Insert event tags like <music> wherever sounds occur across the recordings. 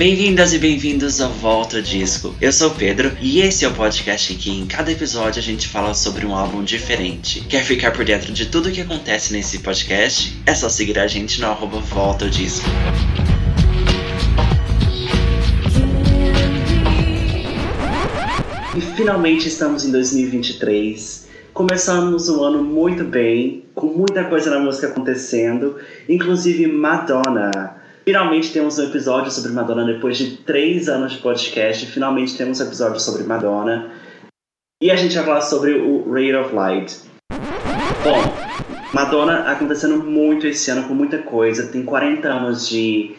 Bem-vindas e bem-vindos ao Volta Disco. Eu sou o Pedro e esse é o podcast em que em cada episódio a gente fala sobre um álbum diferente. Quer ficar por dentro de tudo o que acontece nesse podcast? É só seguir a gente no arroba Volta Disco. E finalmente estamos em 2023. Começamos o ano muito bem, com muita coisa na música acontecendo, inclusive Madonna. Finalmente temos um episódio sobre Madonna depois de três anos de podcast. Finalmente temos um episódio sobre Madonna. E a gente vai falar sobre o Ray of Light. Bom, Madonna acontecendo muito esse ano com muita coisa. Tem 40 anos de,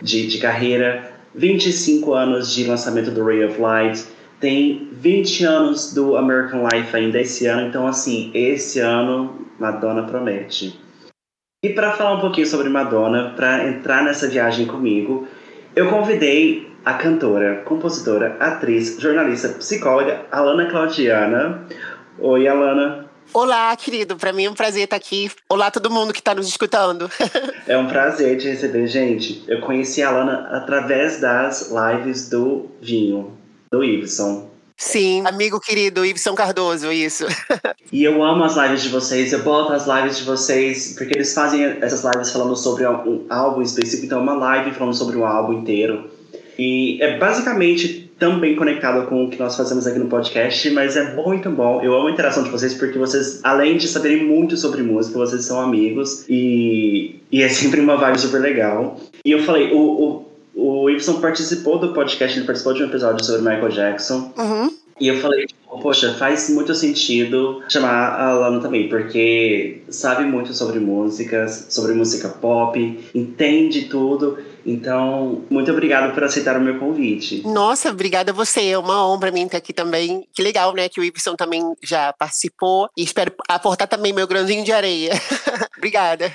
de, de carreira, 25 anos de lançamento do Ray of Light tem 20 anos do American Life ainda esse ano, então assim, esse ano Madonna promete. E para falar um pouquinho sobre Madonna, para entrar nessa viagem comigo, eu convidei a cantora, compositora, atriz, jornalista, psicóloga Alana Claudiana. Oi, Alana. Olá, querido. Para mim é um prazer estar aqui. Olá, todo mundo que está nos escutando. <laughs> é um prazer te receber, gente. Eu conheci a Alana através das lives do Vinho do Ibson. Sim, amigo querido, Ibson Cardoso, isso. <laughs> e eu amo as lives de vocês, eu boto as lives de vocês, porque eles fazem essas lives falando sobre um álbum específico, então é uma live falando sobre um álbum inteiro. E é basicamente também conectado com o que nós fazemos aqui no podcast, mas é muito bom. Eu amo a interação de vocês porque vocês, além de saberem muito sobre música, vocês são amigos e, e é sempre uma vibe super legal. E eu falei, o, o o Y participou do podcast, ele participou de um episódio sobre Michael Jackson. Uhum. E eu falei, tipo, poxa, faz muito sentido chamar a Lana também, porque sabe muito sobre músicas, sobre música pop, entende tudo. Então, muito obrigado por aceitar o meu convite. Nossa, obrigada a você. É uma honra pra mim estar aqui também. Que legal, né? Que o Ibson também já participou. E espero aportar também meu grãozinho de areia. <laughs> obrigada.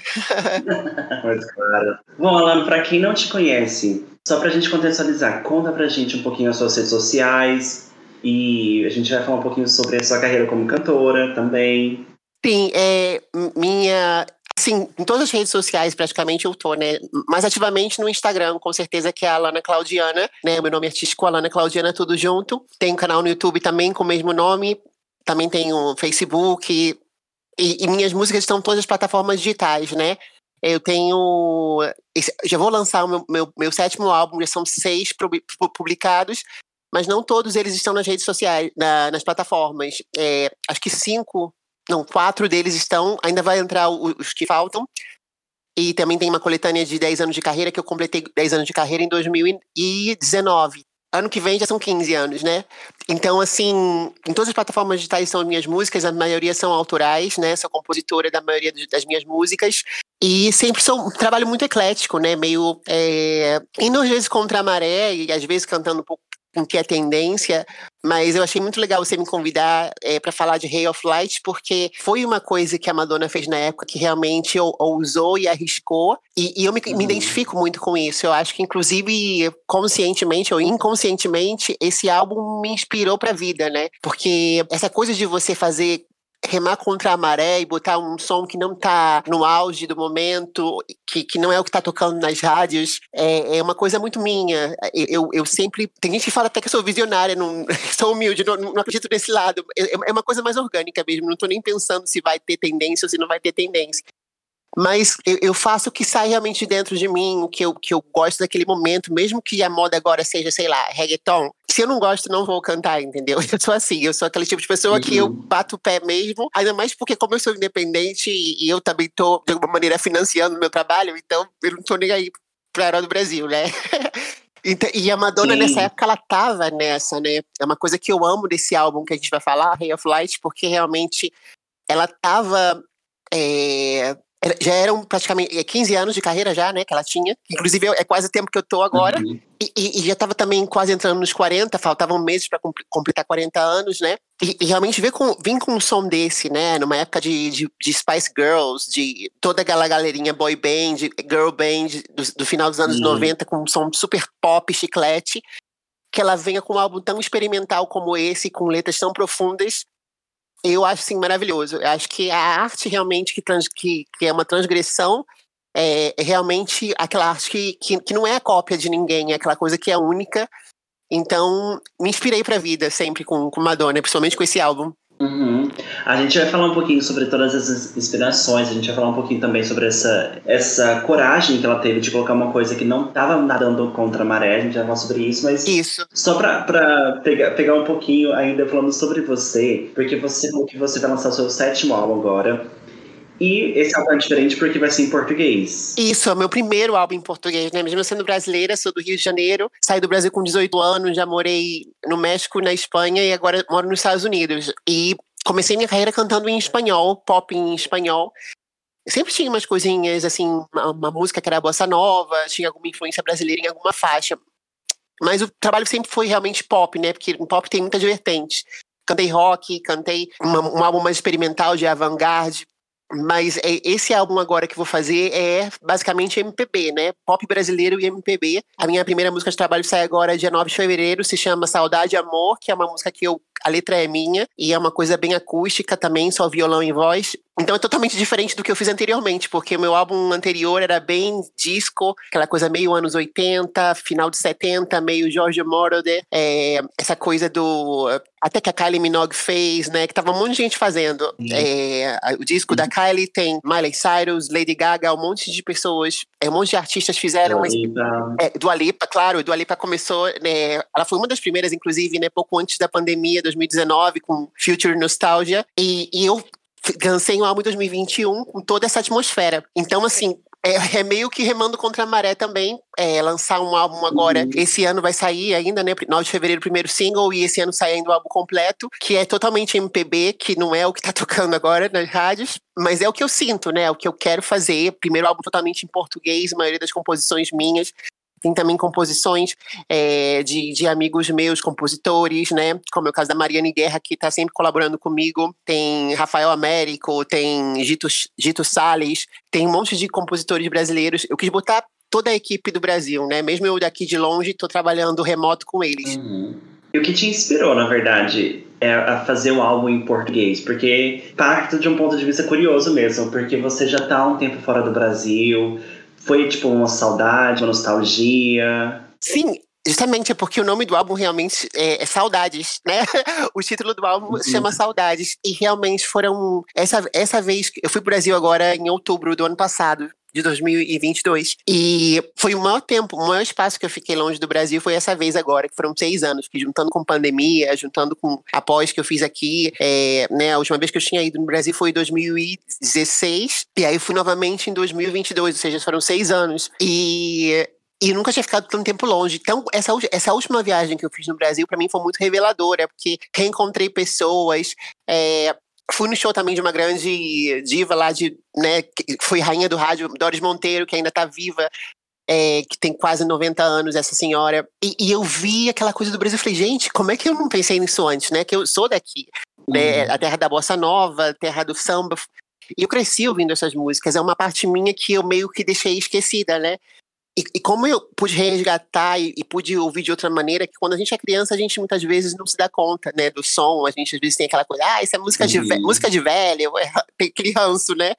Mas claro. Bom, Alana, pra quem não te conhece, só pra gente contextualizar, conta pra gente um pouquinho as suas redes sociais e a gente vai falar um pouquinho sobre a sua carreira como cantora também. Sim, é, minha. Sim, em todas as redes sociais praticamente eu tô, né? Mais ativamente no Instagram, com certeza, que é a Alana Claudiana, né? Meu nome artístico, Alana Claudiana, tudo junto. Tem um canal no YouTube também com o mesmo nome. Também tem o Facebook. E, e minhas músicas estão em todas as plataformas digitais, né? Eu tenho. Já vou lançar o meu, meu, meu sétimo álbum, já são seis publicados, mas não todos eles estão nas redes sociais, na, nas plataformas. É, acho que cinco, não, quatro deles estão, ainda vai entrar os que faltam. E também tem uma coletânea de 10 anos de carreira, que eu completei 10 anos de carreira em 2019. Ano que vem já são 15 anos, né? Então, assim, em todas as plataformas digitais são minhas músicas, a maioria são autorais, né? Sou compositora da maioria das minhas músicas. E sempre sou um trabalho muito eclético, né? Meio é, indo às vezes contra a maré e às vezes cantando um pouco com que é tendência, mas eu achei muito legal você me convidar é, para falar de Ray of Light, porque foi uma coisa que a Madonna fez na época que realmente ousou e arriscou, e, e eu me, uhum. me, identifico muito com isso. Eu acho que, inclusive, conscientemente ou inconscientemente, esse álbum me inspirou para a vida, né? Porque essa coisa de você fazer remar contra a maré e botar um som que não está no auge do momento, que, que não é o que está tocando nas rádios, é, é, uma coisa muito minha. Eu, eu sempre. Tem gente que fala até que eu sou visionária, não, <laughs> sou humilde, não, não acredito nesse lado. É, é uma coisa mais orgânica mesmo, não estou nem pensando se vai ter tendência ou se não vai ter tendência. Mas eu, faço o que sai realmente dentro de mim, o que eu, que eu gosto daquele momento, mesmo que a moda agora seja, sei lá, reggaeton. Se eu não gosto, não vou cantar, entendeu? <laughs> Eu sou assim, eu sou aquele tipo de pessoa uhum. que eu uhum. bato o pé mesmo, ainda mais porque, como eu sou independente e eu também tô, de alguma maneira, financiando o meu trabalho, então eu não tô nem aí pra era do Brasil, né? <laughs> Então, e a Madonna, Sim. nessa época, ela tava nessa, né? É uma coisa que eu amo desse álbum que a gente vai falar, Ray of Light, porque realmente ela tava é, já eram praticamente 15 é, anos de carreira já, né, que ela tinha. Inclusive é quase o tempo que eu tô agora. Uhum. E, e, já estava também quase entrando nos 40, faltavam meses para completar 40 anos, né? E, e realmente vir com, vir com um som desse, né? Numa época de, de, de, Spice Girls, de toda aquela galerinha boy band, girl band, do, do final dos anos uhum. 90, com um som super pop, chiclete. Que ela venha com um álbum tão experimental como esse, com letras tão profundas, eu acho assim maravilhoso. Eu acho que a arte realmente que, trans, que, que é uma transgressão é, é realmente aquela arte que, que, que não é cópia de ninguém, é aquela coisa que é única. Então, me inspirei para a vida sempre com, com Madonna, principalmente com esse álbum. Uhum. A gente vai falar um pouquinho sobre todas essas inspirações, a gente vai falar um pouquinho também sobre essa, essa coragem que ela teve de colocar uma coisa que não estava nadando contra a maré, a gente vai falar sobre isso, mas isso. só para pegar, pegar um pouquinho ainda falando sobre você, porque você que você vai lançar o seu sétimo álbum agora, e esse álbum é diferente porque vai ser em português. Isso, é o meu primeiro álbum em português, né? Mesmo sendo brasileira, sou do Rio de Janeiro, saí do Brasil com 18 anos, já morei no México, na Espanha e agora moro nos Estados Unidos. E comecei minha carreira cantando em espanhol, pop em espanhol. Sempre tinha umas coisinhas, assim, uma, uma música que era bossa nova, tinha alguma influência brasileira em alguma faixa. Mas o trabalho sempre foi realmente pop, né? Porque pop tem muitas vertentes. Cantei rock, cantei uma, um álbum mais experimental de avant-garde, mas é, esse álbum agora que vou fazer é basicamente MPB, né? Pop brasileiro e MPB. A minha primeira música de trabalho sai agora dia 9 de fevereiro, se chama Saudade e Amor, que é uma música que eu a letra é minha e é uma coisa bem acústica também, só violão e voz. Então é totalmente diferente do que eu fiz anteriormente, porque o meu álbum anterior era bem disco, aquela coisa meio anos 80, final de 70, meio George Moroder, é, essa coisa do. Até que a Kylie Minogue fez, né? Que tava um monte de gente fazendo. É, o disco da Kylie tem Miley Cyrus, Lady Gaga, um monte de pessoas, é, um monte de artistas fizeram. Dua Lipa. É, Dua Lipa, claro, Dua Lipa começou, né? Ela foi uma das primeiras, inclusive, né? Pouco antes da pandemia, 2019, com Future Nostalgia. E, e eu lancei um álbum em 2021 com toda essa atmosfera. Então, assim, é, é, meio que remando contra a maré também. É, lançar um álbum agora. Uhum. Esse ano vai sair ainda, né? 9 de fevereiro, primeiro single, e esse ano sai ainda o álbum completo, que é totalmente MPB, que não é o que tá <laughs> tocando agora nas rádios, mas é o que eu sinto, né? É o que eu quero fazer. Primeiro álbum totalmente em português, a maioria das composições minhas. Tem também composições é, de, de amigos meus, compositores, né? Como é o caso da Mariane Guerra, que está sempre colaborando comigo. Tem Rafael Américo, tem Gito, Gito Salles, tem um monte de compositores brasileiros. Eu quis botar toda a equipe do Brasil, né? Mesmo eu daqui de longe, estou trabalhando remoto com eles. Uhum. E o que te inspirou, na verdade, é a fazer um álbum em português? Porque parte de um ponto de vista curioso mesmo, porque você já está há um tempo fora do Brasil, foi tipo uma saudade, uma nostalgia? Sim, Justamente porque o nome do álbum realmente é, é Saudades, né? <laughs> O título do álbum uhum. chama Saudades. E realmente foram. Essa, essa vez. Eu fui pro Brasil agora em outubro do ano passado de 2022. E foi o maior tempo, o maior espaço que eu fiquei longe do Brasil foi essa vez agora, que foram seis anos, que juntando com pandemia, juntando com a pós que eu fiz aqui, é, né, a última vez que eu tinha ido no Brasil foi em 2016, e aí fui novamente em 2022, ou seja, foram seis anos. E e nunca tinha ficado tanto tempo longe. Então, essa, essa última viagem que eu fiz no Brasil, para mim, foi muito reveladora, porque reencontrei pessoas, é, Fui no show também de uma grande diva lá de, né, que foi rainha do rádio, Doris Monteiro, que ainda está viva, é, que tem quase 90 anos, essa senhora. E, e, eu vi aquela coisa do Brasil, falei, gente, como é que eu não pensei nisso antes, né? Que eu sou daqui, né? Uhum. A terra da bossa nova, a terra do samba. E eu cresci ouvindo essas músicas, é uma parte minha que eu meio que deixei esquecida, né? E, e, como eu pude resgatar e, e, pude ouvir de outra maneira, que quando a gente é criança, a gente muitas vezes não se dá conta, né, do som, a gente às vezes tem aquela coisa, ah, isso é música, de, música de velho, <laughs> tem ranço, né?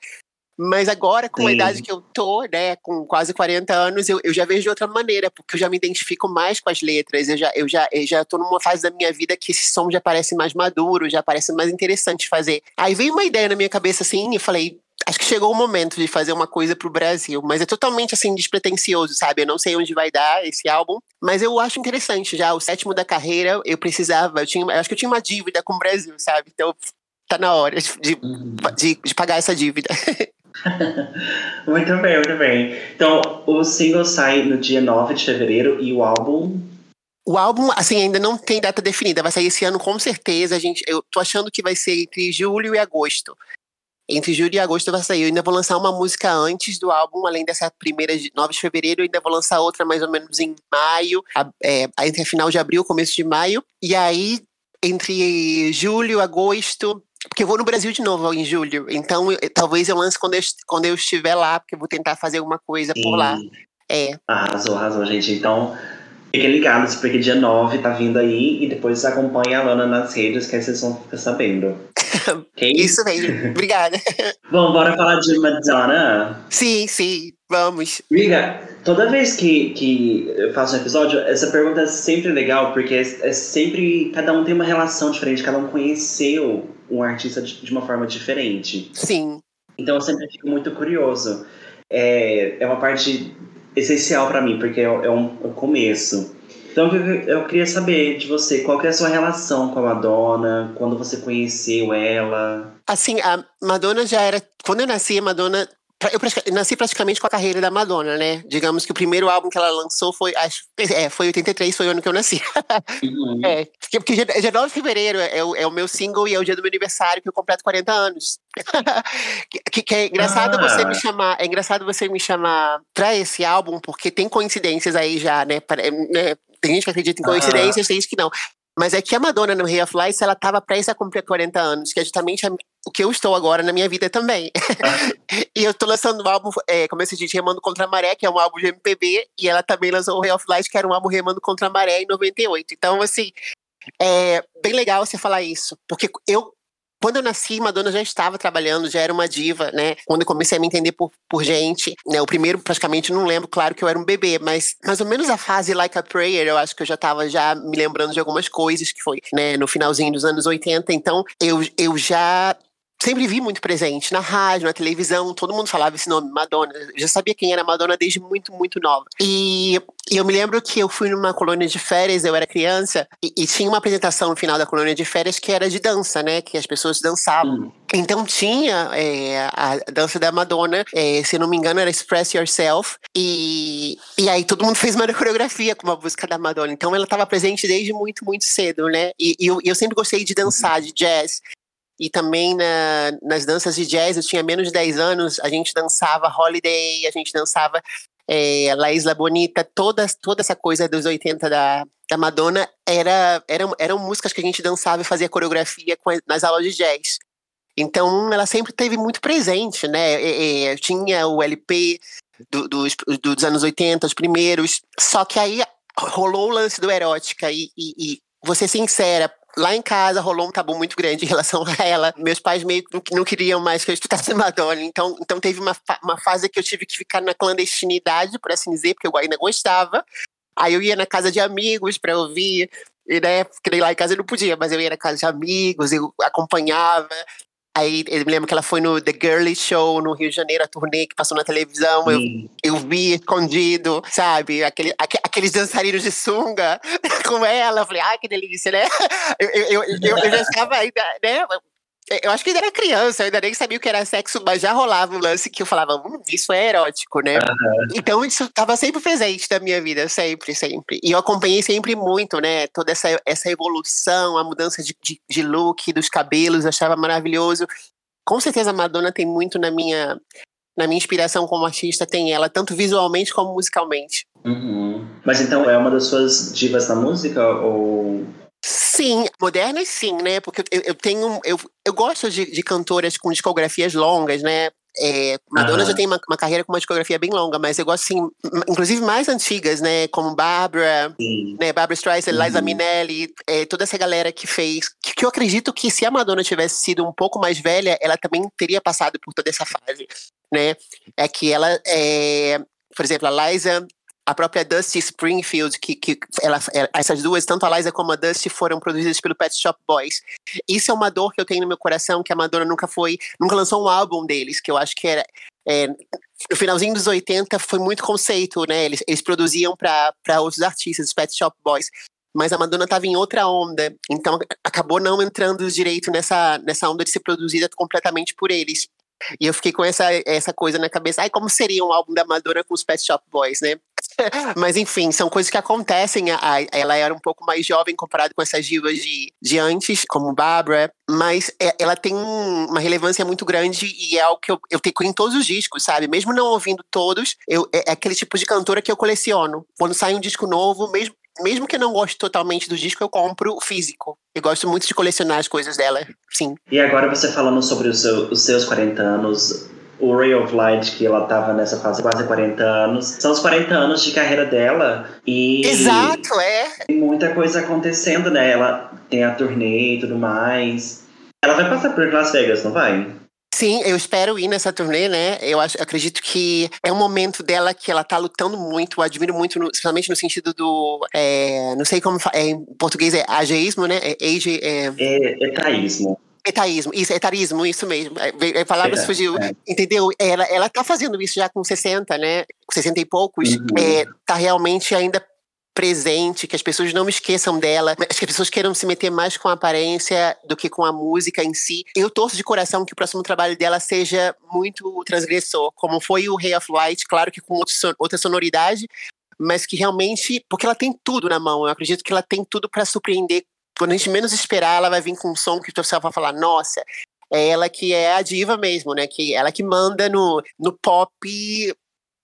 Mas agora, com Sim. a idade que eu tô, né, com quase 40 anos, eu, eu já vejo de outra maneira, porque eu já me identifico mais com as letras, eu já, eu, já, eu já tô numa fase da minha vida que esse som já parece mais maduro, já parece mais interessante fazer. Aí veio uma ideia na minha cabeça assim, e falei, acho que chegou o momento de fazer uma coisa pro Brasil, mas é totalmente assim despretensioso, sabe? Eu não sei onde vai dar esse álbum, mas eu acho interessante já. O sétimo da carreira, eu precisava, eu tinha, eu acho que eu tinha uma dívida com o Brasil, sabe? Então tá na hora de, uhum. de, de pagar essa dívida. <laughs> muito bem, muito bem. Então, o single sai no dia 9 de fevereiro e o álbum o álbum, assim, ainda não tem data definida. Vai sair esse ano com certeza. A gente, eu tô achando que vai ser entre julho e agosto entre julho e agosto vai sair. Eu ainda vou lançar uma música antes do álbum, além dessa primeira de 9 de fevereiro, eu ainda vou lançar outra mais ou menos em maio, é, entre final de abril, começo de maio. E aí, entre julho, agosto, porque eu vou no Brasil de novo em julho. Então, eu, talvez eu lance quando eu, quando eu estiver lá, porque eu vou tentar fazer alguma coisa por lá. É. Arrasou, arrasou, gente. Então, Fiquem ligados, porque dia 9 tá vindo aí e depois acompanha a Lana nas redes, que aí vocês vão ficar sabendo. <laughs> okay? Isso mesmo. Obrigada. <laughs> Bom, bora falar de Madonna? Sim, sim. Vamos. Miga, toda vez que, que eu faço um episódio, essa pergunta é sempre legal, porque é, é sempre. Cada um tem uma relação diferente, cada um conheceu um artista de, de uma forma diferente. Sim. Então eu sempre fico muito curioso. É, é uma parte essencial para mim, porque é, é, um, é começo. Então eu, queria saber de você, qual é a sua relação com a Madonna, quando você conheceu ela? Assim, a Madonna já era. Quando eu nasci, a Madonna eu nasci praticamente com a carreira da Madonna, né? Digamos que o primeiro álbum que ela lançou foi, acho, é, foi 83, foi o ano que eu nasci. Uhum. <laughs> É, porque dia, dia 9 de fevereiro é o, é o meu single e é o dia do meu aniversário que eu completo 40 anos. <laughs> que, que, é engraçado ah. você me chamar, é engraçado você me chamar pra esse álbum, porque tem coincidências aí já, né? né? Tem gente que acredita em coincidências, tem gente que não. Mas é que a Madonna no Ray of Lights, ela tava prestes a cumprir 40 anos, que é justamente a, o que eu estou agora na minha vida também. <laughs> e eu tô lançando um álbum, é, como se diz, Remando Contra a Maré, que é um álbum de MPB, e ela também lançou o Ray of Lights, que era um álbum Remando Contra a Maré, em 98. Então, assim, é bem legal você falar isso, porque eu quando eu nasci, Madonna já estava trabalhando, já era uma diva, né? Quando eu comecei a me entender por, por gente, né? O primeiro, praticamente, não lembro, claro que eu era um bebê, mas mais ou menos a fase Like a Prayer, eu acho que eu já estava já me lembrando de algumas coisas que foi, né? No finalzinho dos anos 80, então eu, eu já sempre vi muito presente na rádio, na televisão, todo mundo falava esse nome, Madonna. Eu já sabia quem era Madonna desde muito, muito nova. E, e eu me lembro que eu fui numa colônia de férias, eu era criança, e, e, tinha uma apresentação no final da colônia de férias que era de dança, né? Que as pessoas dançavam. Hum. Então tinha é, a dança da Madonna, é, se não me engano, era Express Yourself. E, e aí todo mundo <laughs> fez uma coreografia com uma música da Madonna. Então ela estava presente desde muito, muito cedo, né? E, e eu, eu sempre gostei de dançar, de jazz. E também na, nas danças de jazz, eu tinha menos de 10 anos, a gente dançava Holiday, a gente dançava é, La Isla Bonita, toda, toda essa coisa dos 80 da, da Madonna era, eram, eram músicas que a gente dançava e fazia coreografia com, nas aulas de jazz. Então ela sempre teve muito presente, né? É, é, tinha o LP do, dos, dos anos 80, os primeiros, só que aí rolou o lance do erótica e, e, e vou ser sincera, Lá em casa rolou um tabu muito grande em relação a ela. Meus pais meio que não queriam mais que eu estudasse <laughs> Madonna. Então, então teve uma, uma fase que eu tive que ficar na clandestinidade, por assim dizer, porque eu ainda gostava. Aí eu ia na casa de amigos para ouvir. E, né, porque lá em casa eu não podia, mas eu ia na casa de amigos, eu acompanhava. Aí eu me lembro que ela foi no The Girly Show no Rio de Janeiro, a turnê que passou na televisão. Eu, eu vi escondido, sabe? Aquele, aqu, aqueles dançarinos de sunga <laughs> com ela. Eu falei, ai, que delícia, né? <laughs> Eu, eu, eu, eu já estava ainda, né? Eu acho que ainda era criança, eu ainda nem sabia o que era sexo, mas já rolava um lance que eu falava, hum, isso é erótico, né? Uhum. Então isso estava sempre presente na minha vida, sempre, sempre. E eu acompanhei sempre muito, né? Toda essa, essa evolução, a mudança de, de, de look, dos cabelos, achava maravilhoso. Com certeza a Madonna tem muito na minha, na minha inspiração como artista, tem ela, tanto visualmente como musicalmente. Uhum. Mas então é uma das suas divas da música? Ou Sim, modernas sim, né? Porque eu, eu tenho. Eu, eu gosto de, de cantoras com discografias longas, né? É, Madonna já tem uma, uma, carreira com uma discografia bem longa, mas eu gosto, assim, inclusive mais antigas, né? Como Barbara, né? Barbara Streisand, uhum. Liza Minnelli, é, toda essa galera que fez. Que, que, eu acredito que se a Madonna tivesse sido um pouco mais velha, ela também teria passado por toda essa fase, né? É que ela, é, por exemplo, a Liza a própria Dusty Springfield, que, que ela, essas duas, tanto a Liza como a Dusty, foram produzidas pelo Pet Shop Boys. Isso é uma dor que eu tenho no meu coração, que a Madonna nunca foi, nunca lançou um álbum deles, que eu acho que era. É, no finalzinho dos 80 foi muito conceito, né? Eles, eles produziam para outros artistas, os Pet Shop Boys. Mas a Madonna estava em outra onda, então acabou não entrando direito nessa, nessa onda de ser produzida completamente por eles. E eu fiquei com essa, essa coisa na cabeça. Ai, como seria um álbum da Madonna com os Pet Shop Boys, né? <laughs> Mas enfim, são coisas que acontecem. ela era um pouco mais jovem comparado com essas divas de, de antes, como Barbara. Mas é, ela tem uma relevância muito grande e é algo que eu, eu tenho em todos os discos, sabe? Mesmo não ouvindo todos, eu, é, é aquele tipo de cantora que eu coleciono. Quando sai um disco novo, mesmo, mesmo que eu não goste totalmente do disco, eu compro físico. Eu gosto muito de colecionar as coisas dela, sim. E agora você falando sobre seu, os seus 40 anos, o Ray of Light, que ela tava nessa fase quase 40 anos. São os 40 anos de carreira dela e. Exato, é. Tem muita coisa acontecendo, né? Ela tem a turnê e tudo mais. Ela vai passar por Las Vegas, não vai? Sim, eu espero ir nessa turnê, né? Eu acho, acredito que é um momento dela que ela tá lutando muito, eu admiro muito, no, principalmente no sentido do. É, não sei como é, em português é ageísmo, né? É, age, é... é etaísmo. Etaísmo, isso, etarismo, isso mesmo. A palavra é, fugiu, é. entendeu? Ela, ela tá fazendo isso já com 60, né? 60 e poucos. Uhum. É, tá realmente ainda presente, que as pessoas não esqueçam dela, que as pessoas queiram se meter mais com a aparência do que com a música em si. Eu torço de coração que o próximo trabalho dela seja muito transgressor, como foi o Ray of Light, claro que com outra sonoridade, mas que realmente, porque ela tem tudo na mão, eu acredito que ela tem tudo para surpreender. Quando a gente menos esperar, ela vai vir com um som que o pessoal vai falar, nossa, é ela que é a diva mesmo, né? Que ela que manda no, no pop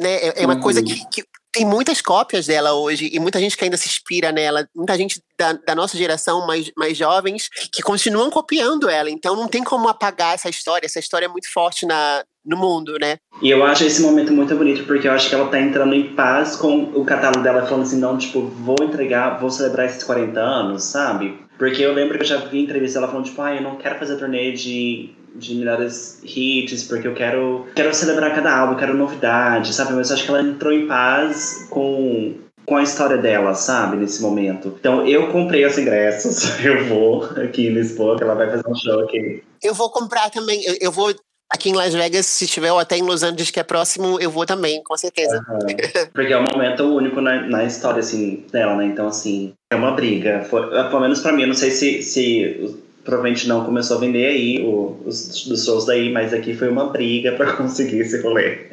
né? É, é uma uhum. coisa que, que, tem muitas cópias dela hoje e muita gente que ainda se inspira nela, muita gente da, da, nossa geração, mais, mais jovens, que continuam copiando ela. Então não tem como apagar essa história. Essa história é muito forte na, no mundo, né? E eu acho esse momento muito bonito, porque eu acho que ela tá entrando em paz com o catálogo dela, falando assim, não, tipo, vou entregar, vou celebrar esses 40 anos, sabe? Porque eu lembro que eu já vi entrevista ela falando, tipo, ah, eu não quero fazer turnê de de melhores hits, porque eu quero, quero celebrar cada álbum, quero novidade, sabe? Mas eu acho que ela entrou em paz com, com a história dela, sabe? Nesse momento. Então eu comprei os ingressos, <laughs> eu vou aqui em Lisboa, que ela vai fazer um show aqui. Eu vou comprar também, eu, eu vou aqui em Las Vegas, se tiver, ou até em Los Angeles, que é próximo, eu vou também, com certeza. Uhum. Porque é um momento único na, na história, assim, dela, né? Então, assim, é uma briga. Foi, pelo menos pra mim, eu não sei se, se provavelmente não começou a vender aí o, os dos shows daí, mas aqui foi uma briga <laughs> para conseguir esse rolê.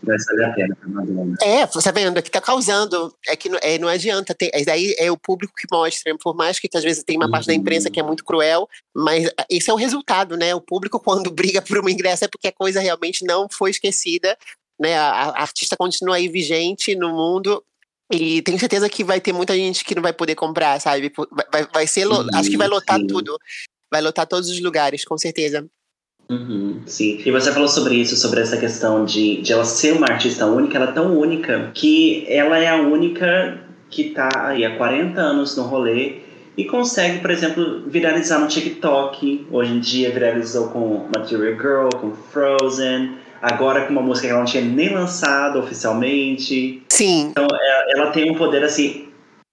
mas, vale a pena. É, você tá vendo, aqui tá causando, é que não, é, não adianta, é, daí é o público que mostra, por mais que, que às vezes tem uma uhum. parte da imprensa que é muito cruel, mas esse é o resultado, né? O público <laughs> quando briga por uma ingresso é porque a coisa realmente não foi esquecida, né? A, a artista continua aí vigente no mundo, e tenho certeza que vai ter muita gente que não vai poder comprar, sabe? Vai, vai ser. Sim, acho que vai lotar sim. tudo. Vai lotar todos os lugares, com certeza. Uhum, sim. E você falou sobre isso, sobre essa questão de, de ela ser uma artista única, ela é tão única que ela é a única que tá aí há 40 anos no rolê e consegue, por exemplo, viralizar no TikTok. Hoje em dia viralizou com Material Girl, com Frozen agora com uma música que ela não tinha nem lançado oficialmente. Sim. Então ela, ela tem um poder assim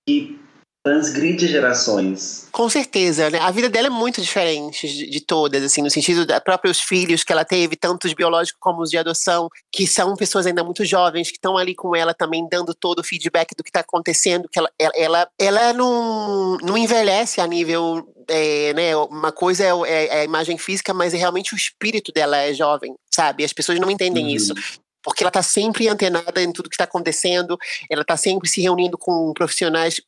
que transgride gerações. Com certeza, né? A vida dela é muito diferente de, de, todas, assim, no sentido dos próprios filhos que ela teve, tanto os biológicos como os de adoção, que são pessoas ainda muito jovens, que estão ali com ela também, dando todo o feedback do que está acontecendo, que ela, ela, ela, ela não, não envelhece a nível, é, né, uma coisa é, é, é, a imagem física, mas é realmente o espírito dela é jovem, sabe? As pessoas não entendem uhum. isso porque ela está sempre antenada em tudo que está acontecendo, ela está sempre se reunindo com profissionais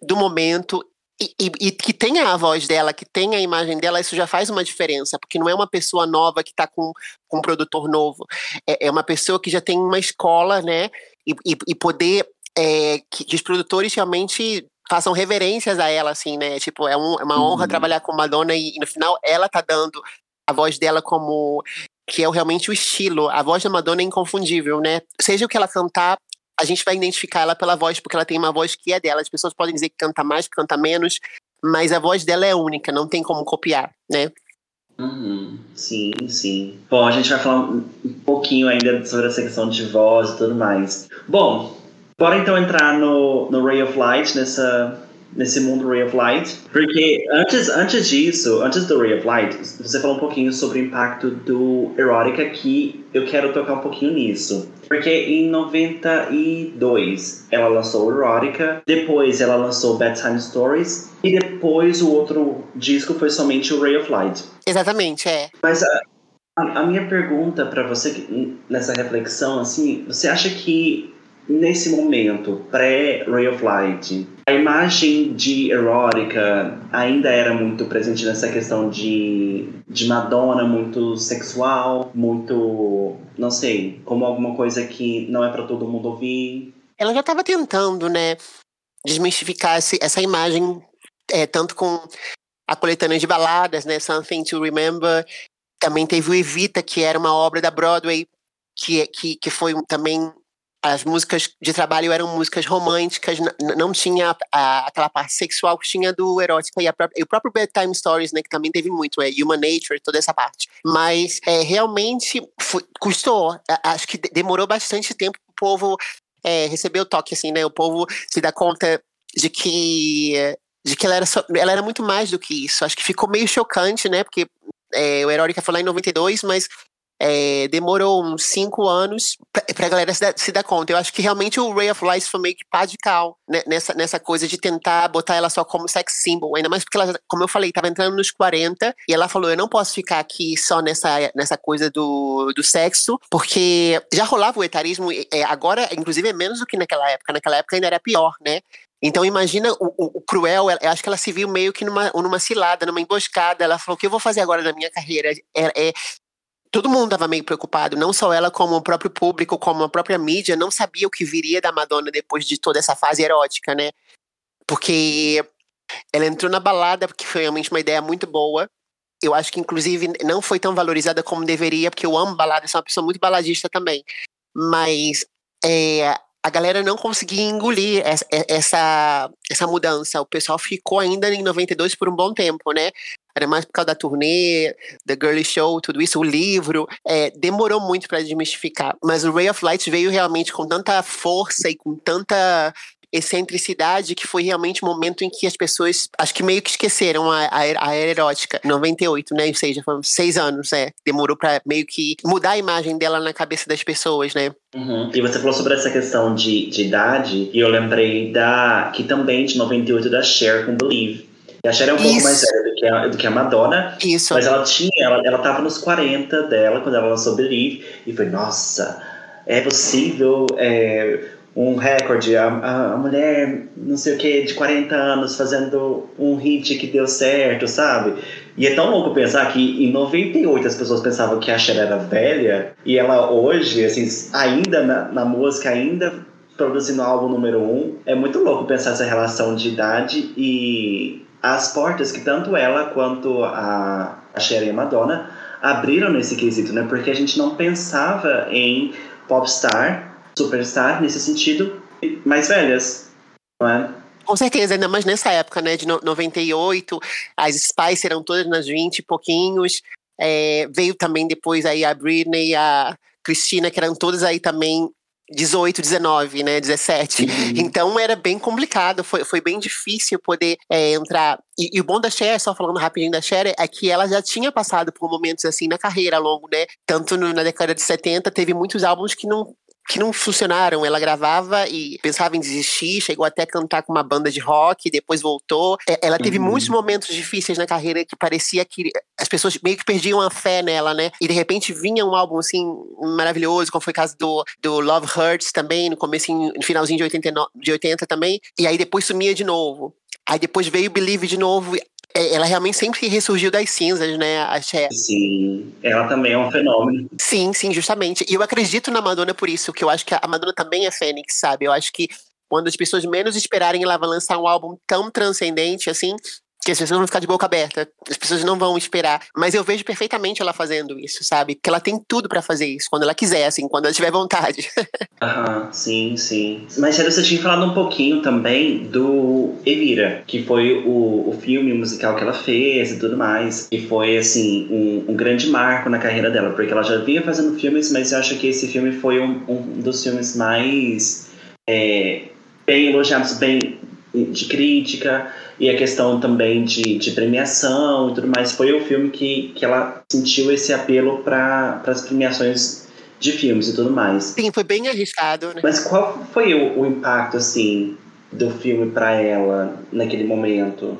do momento e, e, e, que tenha a voz dela, que tenha a imagem dela, isso já faz uma diferença, porque não é uma pessoa nova que está com, com um produtor novo, é, é, uma pessoa que já tem uma escola, né, e, e poder é, que, que, os produtores realmente façam reverências a ela, assim, né, tipo, é, um, é uma honra uhum. trabalhar com Madonna e, e no final ela tá dando a voz dela como que é realmente o estilo. A voz da Madonna é inconfundível, né? Seja o que ela cantar, a gente vai identificar ela pela voz, porque ela tem uma voz que é dela. As pessoas podem dizer que canta mais, que canta menos, mas a voz dela é única, não tem como copiar, né? Uhum, sim, sim. Bom, a gente vai falar um pouquinho ainda sobre essa questão de voz e tudo mais. Bom, bora então entrar no, no Ray of Light, nessa nesse mundo Ray of Light. Porque antes, antes disso, antes do Ray of Light, você falou um pouquinho sobre o impacto do Erotica, que eu quero tocar um pouquinho nisso. Porque em 92 ela lançou Erotica, depois ela lançou Bedtime Stories, e depois o outro disco foi somente o Ray of Light. Exatamente, é. Mas a, a, a minha pergunta para você nessa reflexão, assim, você acha que nesse momento, pré-Ray of Light, a imagem de erótica ainda era muito presente nessa questão de, de Madonna, muito sexual, muito, não sei, como alguma coisa que não é para todo mundo ouvir. Ela já estava tentando, né, desmistificar essa imagem, é, tanto com a coletânea de baladas, né, Something to Remember, também teve o Evita, que era uma obra da Broadway que, que, que foi também as músicas de trabalho eram músicas românticas, não tinha a, aquela parte sexual que tinha do erótica e, própria, e, o próprio Bedtime Stories, né, que também teve muito, é Human Nature, toda essa parte. Mas é, realmente foi, custou, acho que demorou bastante tempo o povo é, receber o toque, assim, né, o povo se dá conta de que de que ela era, só, ela era muito mais do que isso. Acho que ficou meio chocante, né, porque é, o Erótica foi lá em 92, mas é, demorou uns cinco anos pra, pra galera se dar, se dar, conta. Eu acho que realmente o Ray of Light foi meio que pá de cal né, nessa, nessa coisa de tentar botar ela só como sex symbol. Ainda mais porque ela, como eu falei, tava entrando nos 40 e ela falou: eu não posso ficar aqui só nessa, nessa coisa do, do sexo, porque já rolava o etarismo, é, agora, inclusive, é menos do que naquela época. Naquela época ainda era pior, né? Então imagina o, o, o cruel, eu acho que ela se viu meio que numa, numa cilada, numa emboscada. Ela falou: o que eu vou fazer agora na minha carreira? É, é, todo mundo estava meio preocupado, não só ela, como o próprio público, como a própria mídia, não sabia o que viria da Madonna depois de toda essa fase erótica, né? Porque ela entrou na balada, porque foi realmente uma ideia muito boa. Eu acho que, inclusive, não foi tão valorizada como deveria, porque eu amo balada, sou uma pessoa muito baladista também. Mas é, a galera não conseguia engolir essa, essa, essa mudança. O pessoal ficou ainda em 92 por um bom tempo, né? Era mais por causa da turnê, da Girly Show, tudo isso, o livro, é, demorou muito para desmistificar. Mas o Ray of Light veio realmente com tanta força e com tanta excentricidade que foi realmente o um momento em que as pessoas acho que meio que esqueceram a, a, a era erótica 98, né? Ou seja, foram seis anos, é. Demorou para meio que mudar a imagem dela na cabeça das pessoas, né? Uhum. E você falou sobre essa questão de, de idade, e eu lembrei da que também de 98 da Cher com Believe. E a Cher é um Isso. pouco mais velha do que a, do que a Madonna. Isso. Mas ela tinha, ela, ela tava nos 40 dela quando ela lançou Believe. E foi, nossa, é possível é, um recorde. A, a, a, mulher, não sei o que, de 40 anos fazendo um hit que deu certo, sabe? E é tão louco pensar que em 98 as pessoas pensavam que a Cher era velha. E ela hoje, assim, ainda na, na música, ainda produzindo álbum número um. É muito louco pensar essa relação de idade e as portas que tanto ela quanto a, a Cher e a Madonna abriram nesse quesito, né? Porque a gente não pensava em popstar, superstar nesse sentido, mais velhas, não é? Com certeza, ainda mais nessa época, né, de 98, as Spice eram todas nas 20 e pouquinhos, é, veio também depois aí a Britney, a Cristina, que eram todas aí também 18, 19, né, 17. Uhum. Então era bem complicado, foi, foi bem difícil poder é, entrar. E, e, o bom da Cher, só falando rapidinho da Cher, é que ela já tinha passado por momentos assim na carreira ao longo, né? Tanto no, na década de 70, teve muitos álbuns que não que não funcionaram. Ela gravava e pensava em desistir, chegou até a cantar com uma banda de rock, depois voltou. É, ela teve uhum. muitos momentos difíceis na carreira que parecia que as pessoas meio que perdiam a fé nela, né? E de repente vinha um álbum assim maravilhoso, como foi o caso do, do Love Hurts também, no começo, no finalzinho de, 89, de 80 também, e aí depois sumia de novo. Aí depois veio Believe de novo, ela realmente sempre ressurgiu das cinzas, né, a Cher. Sim, ela também é um fenômeno. Sim, sim, justamente. E eu acredito na Madonna por isso, que eu acho que a Madonna também é fênix, sabe? Eu acho que quando as pessoas menos esperarem, ela vai lançar um álbum tão transcendente assim, que as pessoas vão ficar de boca aberta, as pessoas não vão esperar. Mas eu vejo perfeitamente ela fazendo isso, sabe? Que ela tem tudo para fazer isso, quando ela quiser, assim, quando ela tiver vontade. <laughs> Aham, sim, sim. Mas Sério, você tinha falado um pouquinho também do Evira, que foi o, o filme musical que ela fez e tudo mais. E foi, assim, um, um grande marco na carreira dela, porque ela já vinha fazendo filmes, mas eu acho que esse filme foi um, um dos filmes mais. É, bem elogiados, bem de crítica e a questão também de, de premiação e tudo mais. Foi o filme que, que ela sentiu esse apelo para as premiações de filmes e tudo mais. Sim, foi bem arriscado, né? Mas qual foi o, o impacto, assim, do filme para ela naquele momento?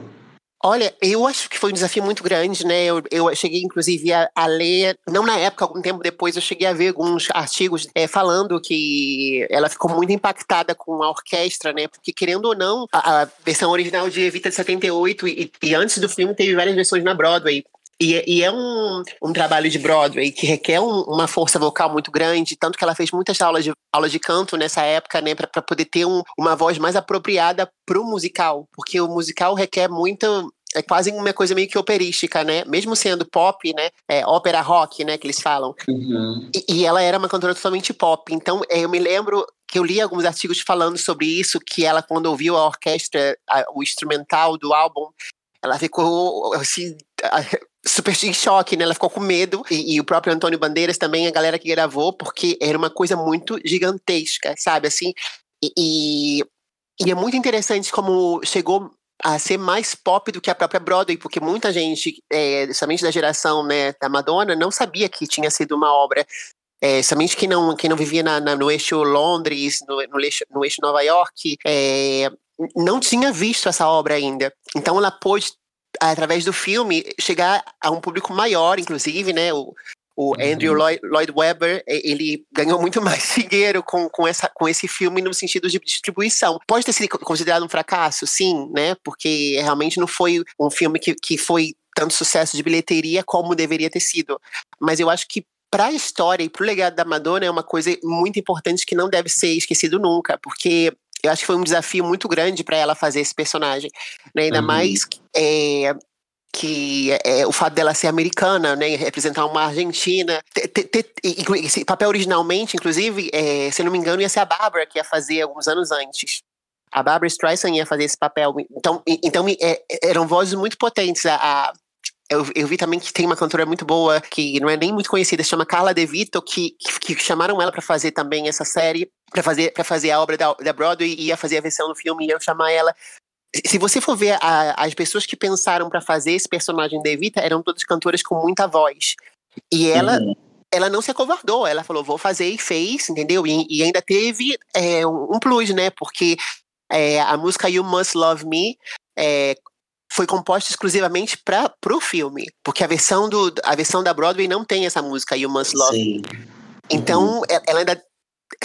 Olha, eu acho que foi um desafio muito grande, né? Eu, eu cheguei, inclusive, a, a, ler, não na época, algum tempo depois, eu cheguei a ver alguns artigos é, falando que ela ficou muito impactada com a orquestra, né? Porque, querendo ou não, a, a versão original de Evita de 78 e, e antes do filme teve várias versões na Broadway. E, e, é um, um trabalho de Broadway que requer um, uma força vocal muito grande, tanto que ela fez muitas aulas de, aulas de canto nessa época, né, para poder ter um, uma voz mais apropriada para o musical, porque o musical requer muito é quase uma coisa meio que operística, né? Mesmo sendo pop, né? É, ópera rock, né? Que eles falam. Uhum. E, e, ela era uma cantora totalmente pop. Então, é, eu me lembro que eu li alguns artigos falando sobre isso, que ela, quando ouviu a orquestra, a, o instrumental do álbum, ela ficou assim, super em choque, né? Ela ficou com medo. E, e, o próprio Antônio Bandeiras também, a galera que gravou, porque era uma coisa muito gigantesca, sabe? Assim, e, e é muito interessante como chegou a ser mais pop do que a própria Broadway, porque muita gente, é, somente da geração né, da Madonna, não sabia que tinha sido uma obra é, somente quem não, quem não vivia na, na, no eixo Londres, no, no, eixo, no eixo Nova York, é, não tinha visto essa obra ainda. Então ela pôde, através do filme, chegar a um público maior, inclusive, né? O, o uhum. Andrew Lloyd, Lloyd, Webber, ele ganhou muito <laughs> mais dinheiro com, com, essa, com esse filme no sentido de distribuição. Pode ter sido considerado um fracasso, sim, né? Porque realmente não foi um filme que, que foi tanto sucesso de bilheteria como deveria ter sido. Mas eu acho que para a história e para o legado da Madonna é uma coisa muito importante que não deve ser esquecido nunca, porque eu acho que foi um desafio muito grande para ela fazer esse personagem, né? ainda uhum. mais é, que é, o fato dela ser americana, né, representar uma Argentina, ter, ter, ter, esse papel originalmente, inclusive, é, se não me engano, ia ser a Bárbara que ia fazer alguns anos antes. A Barbara Streisand ia fazer esse papel. Então, então é, eram vozes muito potentes. A, a eu, eu, vi também que tem uma cantora muito boa, que não é nem muito conhecida, chama Carla De Vito, que, que, que chamaram ela para fazer também essa série, para fazer, fazer a obra da, da Broadway e ia fazer a versão do filme, e eu chamar ela. Se você for ver a, as pessoas que pensaram para fazer esse personagem de Vita, eram todas cantoras com muita voz. E ela, uhum. ela não se acovardou, ela falou, vou fazer e fez, entendeu? E, e ainda teve é, um, um plus, né? Porque é, a música You Must Love Me é, foi composta exclusivamente para o filme, porque a versão do a versão da Broadway não tem essa música You Must Love. Sim. Então, uhum. ela ainda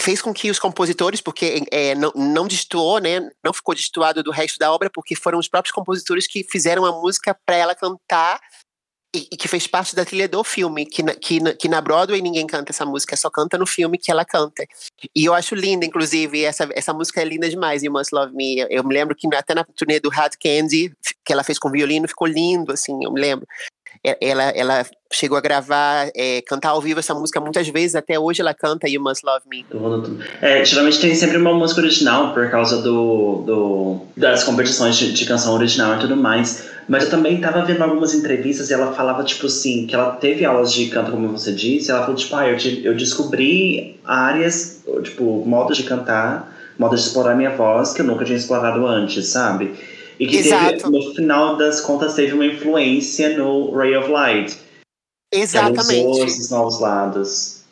fez com que os compositores, porque é, não, não destoou, né, não ficou destoado do resto da obra, porque foram os próprios compositores que fizeram a música para ela cantar e, e, que fez parte da trilha do filme, que na, que, na, que na Broadway ninguém canta essa música, só canta no filme que ela canta. E eu acho linda, inclusive, essa, essa música é linda demais, You Must Love Me. Eu me lembro que até na turnê do Hard Candy, que ela fez com violino, ficou lindo, assim, eu me lembro. Ela, ela chegou a gravar, é, cantar ao vivo essa música muitas vezes, até hoje ela canta You Must Love Me. É, geralmente tem sempre uma música original por causa do, do das competições de, de, canção original e tudo mais. Mas eu também tava vendo algumas entrevistas e ela falava, tipo assim, que ela teve aulas de canto, como você disse, ela falou, tipo, ah, eu, eu descobri áreas, tipo, modos de cantar, modos de explorar minha voz que eu nunca tinha explorado antes, sabe? E que teve, no final das contas teve uma influência no Ray of Light. Exatamente. Esses novos lados.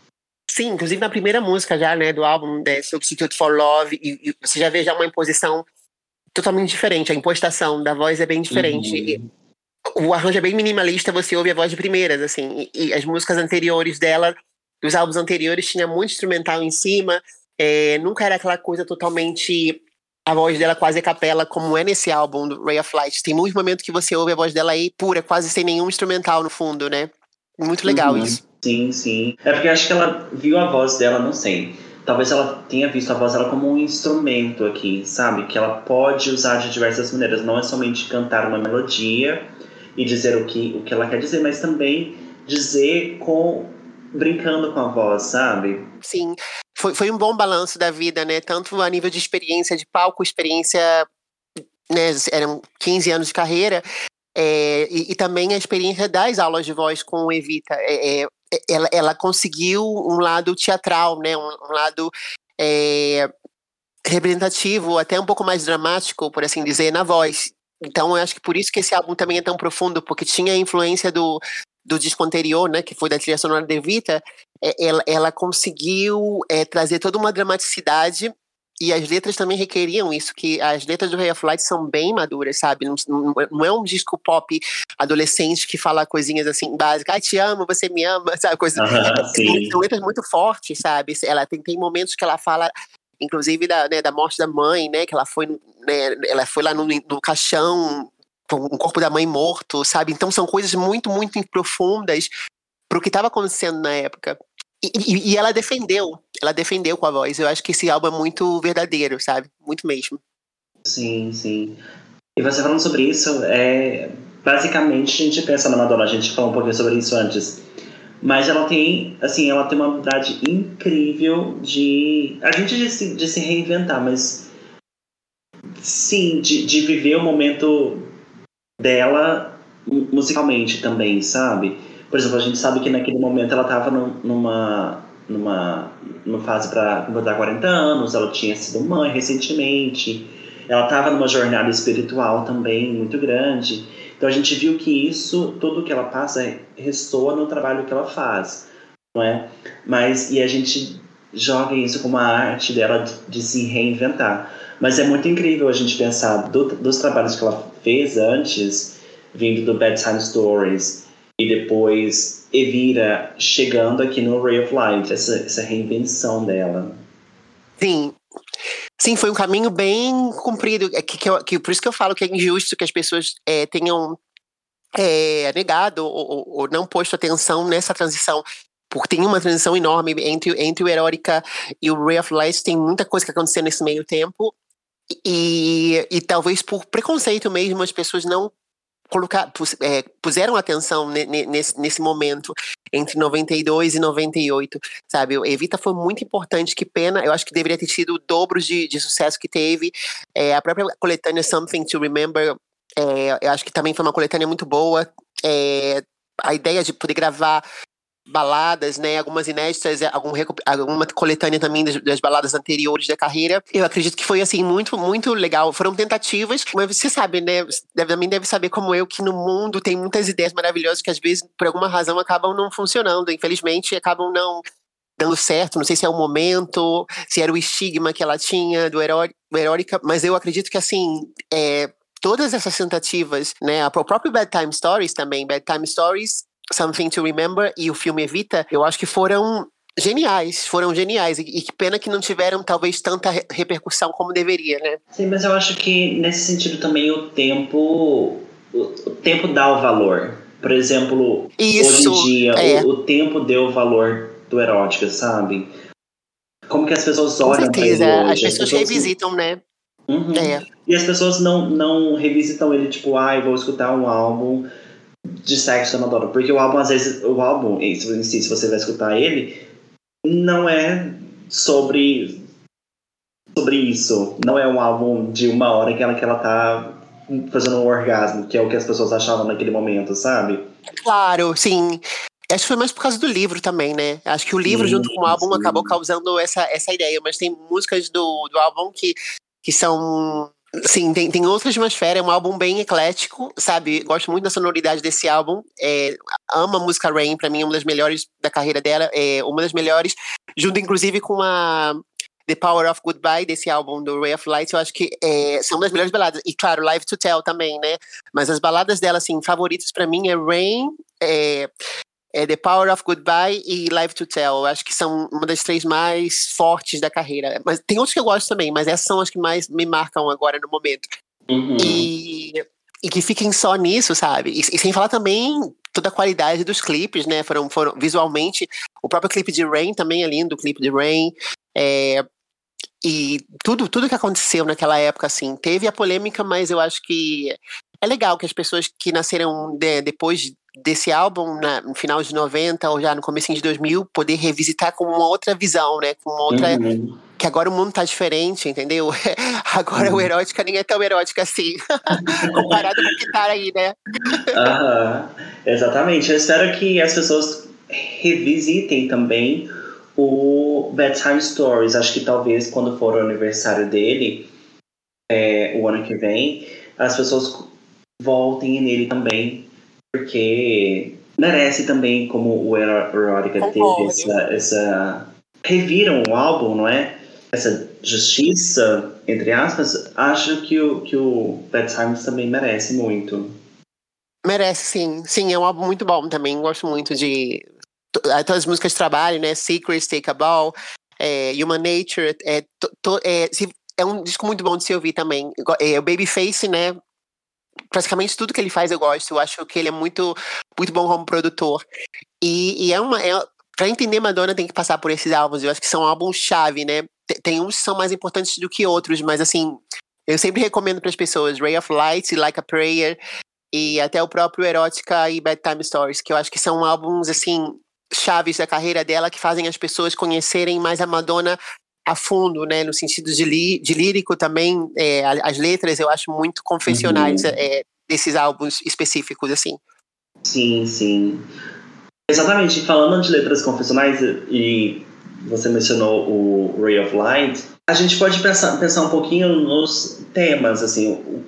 Sim, inclusive na primeira música já, né, do álbum né, Substitute for Love, e, e, você já vê já uma imposição totalmente diferente. A impostação da voz é bem diferente. Uhum. o arranjo é bem minimalista, você ouve a voz de primeiras, assim. E, e, as músicas anteriores dela, dos álbuns anteriores, tinha muito instrumental em cima. É, nunca era aquela coisa totalmente a voz dela quase a capela, como é nesse álbum do Ray of Light. Tem muitos momentos que você ouve a voz dela aí pura, quase sem nenhum instrumental no fundo, né? Muito legal uhum. isso. Sim, sim. É porque acho que ela viu a voz dela, não sei. Talvez ela tenha visto a voz dela como um instrumento aqui, sabe? Que ela pode usar de diversas maneiras. Não é somente cantar uma melodia e dizer o que, o que ela quer dizer, mas também dizer com brincando com a voz, sabe? Sim foi, foi um bom balanço da vida, né? Tanto a nível de experiência de palco, experiência, né? Eram 15 anos de carreira, é, e, e, também a experiência das aulas de voz com Evita. É, é, ela, ela, conseguiu um lado teatral, né? Um, um lado representativo, até um pouco mais dramático, por assim dizer, na voz. Então, eu acho que por isso que esse álbum também é tão profundo, porque tinha a influência do, do disco anterior, né, que foi da trilha sonora de Evita, ela, ela conseguiu trazer toda uma dramaticidade e as letras também requeriam isso, que as letras do Ray of Light são bem maduras, sabe? Não, não, é um disco pop adolescente que fala coisinhas assim básicas, ah, te amo, você me ama, <laughs> sabe? Coisa, são letras muito fortes, sabe? Ela tem, tem momentos que ela fala inclusive da, né, da morte da mãe, né? Que ela foi, né, ela foi lá no, no caixão um corpo da mãe morto, sabe? Então são coisas muito, muito profundas para o que estava acontecendo na época. E, e, ela defendeu, ela defendeu com a voz. Eu acho que esse álbum é muito verdadeiro, sabe? Muito mesmo. Sim, sim. E você falando sobre isso, é, basicamente a gente pensa na Madonna, a gente falou um pouquinho sobre isso antes. Mas ela tem, assim, ela tem uma habilidade incrível de. A gente de se, de se reinventar, mas. Sim, de, de viver o momento dela musicalmente também, sabe? Por exemplo, a gente sabe que naquele momento ela estava numa, numa, numa fase para completar 40 anos, ela tinha sido mãe recentemente, ela estava numa jornada espiritual também muito grande. Então a gente viu que isso, tudo que ela passa, ressoa no trabalho que ela faz, não é? Mas, e a gente joga isso como a arte dela de, de se reinventar. Mas é muito incrível a gente pensar do, dos trabalhos que ela fez antes, vindo do Bedtime Stories, e depois Evira chegando aqui no Ray of Light, essa, essa reinvenção dela. Sim, Sim, foi um caminho bem comprido. É que, que, que, por isso que eu falo que é injusto que as pessoas é, tenham é, negado ou, ou, não posto atenção nessa transição. Porque tem uma transição enorme entre, entre o Erótica e o Ray of Light. Tem muita coisa que aconteceu nesse meio tempo. E, e talvez por preconceito mesmo as pessoas não colocar, é, puseram atenção nesse, nesse momento entre 92 e 98, sabe? Evita foi muito importante, que pena, eu acho que deveria ter sido o dobro de, de sucesso que teve. É, a própria coletânea Something to Remember, é, eu acho que também foi uma coletânea muito boa. É, a ideia de poder gravar baladas, né, algumas inéditas, algum, alguma coletânea também das, das, baladas anteriores da carreira. Eu acredito que foi assim muito, muito legal. Foram tentativas, mas você sabe, né, deve, também deve saber como eu que no mundo tem muitas ideias maravilhosas que às vezes por alguma razão acabam não funcionando, infelizmente acabam não dando certo, não sei se é o momento, se era o estigma que ela tinha do Heróica, mas eu acredito que assim, é, todas essas tentativas, né, o próprio Bad Time Stories também, Bad Time Stories Something to Remember e o filme Evita, eu acho que foram geniais, foram geniais. E, que pena que não tiveram talvez tanta repercussão como deveria, né? Sim, mas eu acho que nesse sentido também o tempo. O, o tempo dá o valor. Por exemplo, Isso, hoje em dia, é. o, o, tempo deu o valor do erótica, sabe? Como que as pessoas olham Com certeza, pra ele hoje? as pessoas, as pessoas revisitam, né? Uhum. É. E as pessoas não, não revisitam ele, tipo, ai, ah, vou escutar um álbum de sexo da Madonna. Porque o álbum, às vezes, o álbum em si, se você vai escutar ele, não é sobre sobre isso. Não é um álbum de uma hora que ela, que ela tá fazendo um orgasmo, que é o que as pessoas achavam naquele momento, sabe? Claro, sim. Acho que foi mais por causa do livro também, né? Acho que o livro, sim, junto com o álbum, sim. acabou causando essa, essa ideia. Mas tem músicas do, do álbum que, que são Sim, tem, tem outra atmosfera, é um álbum bem eclético, sabe? Gosto muito da sonoridade desse álbum. É, amo a música Rain, pra mim é uma das melhores da carreira dela, é uma das melhores, junto inclusive com a The Power of Goodbye, desse álbum do Ray of Light, eu acho que é, são uma das melhores baladas. E claro, Live to Tell também, né? Mas as baladas dela, assim, favoritas para mim é Rain, é, é The Power of Goodbye e Live to Tell. Eu acho que são uma das três mais fortes da carreira. Mas tem outros que eu gosto também, mas essas são as que mais me marcam agora no momento. Uhum. E, e que fiquem só nisso, sabe? E, e, sem falar também toda a qualidade dos clipes, né? Foram, foram visualmente. O próprio clipe de Rain também é lindo, o clipe de Rain. É, e tudo, tudo que aconteceu naquela época, assim, teve a polêmica, mas eu acho que é legal que as pessoas que nasceram de, depois desse álbum na, no final de 90 ou já no começo de 2000 poder revisitar com uma outra visão, né? Com uma outra uhum. que agora o mundo tá diferente, entendeu? <laughs> agora uhum. o erótica nem é tão erótica assim, <laughs> comparado com o que tá aí, né? uhum. Exatamente. Eu espero que as pessoas revisitem também o Bedtime Stories. Acho que talvez quando for o aniversário dele, é, o ano que vem, as pessoas voltem nele também porque merece também, como o Erotica teve essa, essa. Reviram o álbum, não é? Essa justiça, entre aspas, acho que o, que o Bad Times também merece muito. Merece, sim. Sim, é um álbum muito bom também. Gosto muito de. Todas as músicas de trabalho, né? Secrets, Take a Ball, é, Human Nature. É, to, to, é, é um disco muito bom de se ouvir também. É, o Babyface, né? Praticamente tudo que ele faz eu gosto. Eu acho que ele é muito, muito bom como produtor. E, e é uma. É, pra entender Madonna tem que passar por esses álbuns. Eu acho que são álbuns-chave, né? Tem uns que são mais importantes do que outros, mas assim, eu sempre recomendo para as pessoas Ray of Light, Like a Prayer. e até o próprio Erótica e Bedtime Stories, que eu acho que são álbuns, assim, chaves da carreira dela que fazem as pessoas conhecerem mais a Madonna a fundo, né, no sentido de, li, de lírico também, é, as letras eu acho muito confessionais uhum. é, desses álbuns específicos, assim. Sim, sim. Exatamente, falando de letras confessionais, e você mencionou o Ray of Light, a gente pode pensar, pensar um pouquinho nos temas, assim,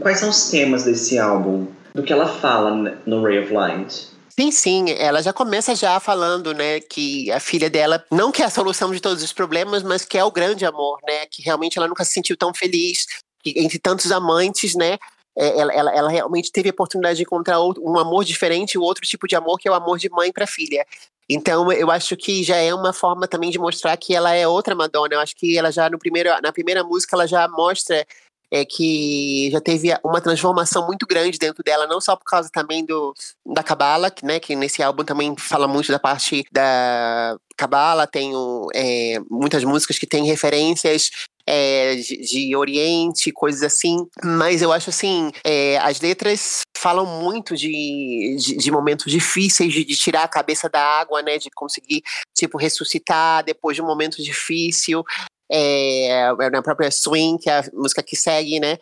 quais são os temas desse álbum, do que ela fala no Ray of Light. Sim, sim, ela já começa já falando, né, que a filha dela não quer a solução de todos os problemas, mas que é o grande amor, né, que realmente ela nunca se sentiu tão feliz, que entre tantos amantes, né, é, ela, ela, ela realmente teve a oportunidade de encontrar um amor diferente, outro tipo de amor, que é o amor de mãe para filha. Então, eu acho que já é uma forma também de mostrar que ela é outra Madonna. Eu acho que ela já no primeiro, na primeira música ela já mostra é que já teve uma transformação muito grande dentro dela, não só por causa também do da Cabala, que, né, que nesse álbum também fala muito da parte da Cabala, tem é, muitas músicas que têm referências é, de, de, Oriente, coisas assim. Mas eu acho assim, é, as letras falam muito de, de, de momentos difíceis, de, de, tirar a cabeça da água, né? De conseguir, tipo, ressuscitar depois de um momento difícil é, na própria Swing, que é a música que segue, né?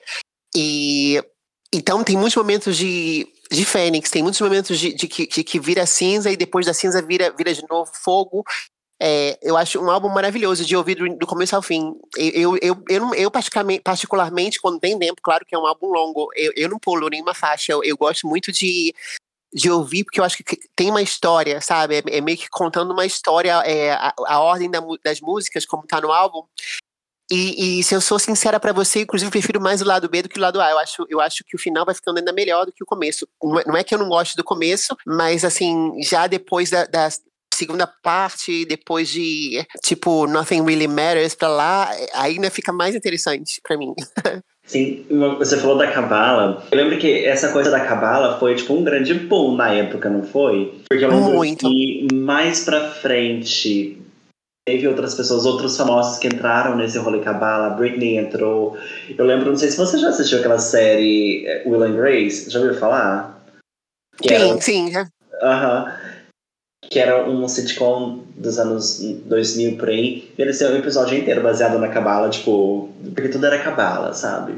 E então tem muitos momentos de, de Fênix, tem muitos momentos de, de, que, de que vira cinza e depois da cinza vira, vira de novo fogo. É, eu acho um álbum maravilhoso de ouvir do, do começo ao fim. Eu, eu, eu, eu, eu, particularmente, quando tem tempo, claro que é um álbum longo, eu, eu não pulo nenhuma faixa. Eu, eu gosto muito de, de ouvir, porque eu acho que tem uma história, sabe? É, é meio que contando uma história, é, a, a, ordem da, das músicas, como tá no álbum. E, e se eu sou sincera para você, inclusive, prefiro mais o lado B do que o lado A. Eu acho, eu acho que o final vai ficando ainda melhor do que o começo. Não é, é que eu não gosto do começo, mas assim, já depois da, da segunda parte, depois de tipo Nothing Really Matters pra lá, ainda fica mais interessante para mim. <laughs> Sim, você falou da cabala. Eu lembro que essa coisa da cabala foi tipo um grande boom na época, não foi? Porque eu lembro Muito. que mais pra frente teve outras pessoas, outros famosos que entraram nesse rolê cabala. Britney entrou. Eu lembro, não sei se você já assistiu aquela série eh, Will and Grace. Já ouviu falar? Que sim, era... sim. Aham. Que era um sitcom dos anos 2000 por aí. E eles têm um episódio inteiro baseado na cabala, tipo, porque tudo era cabala, sabe?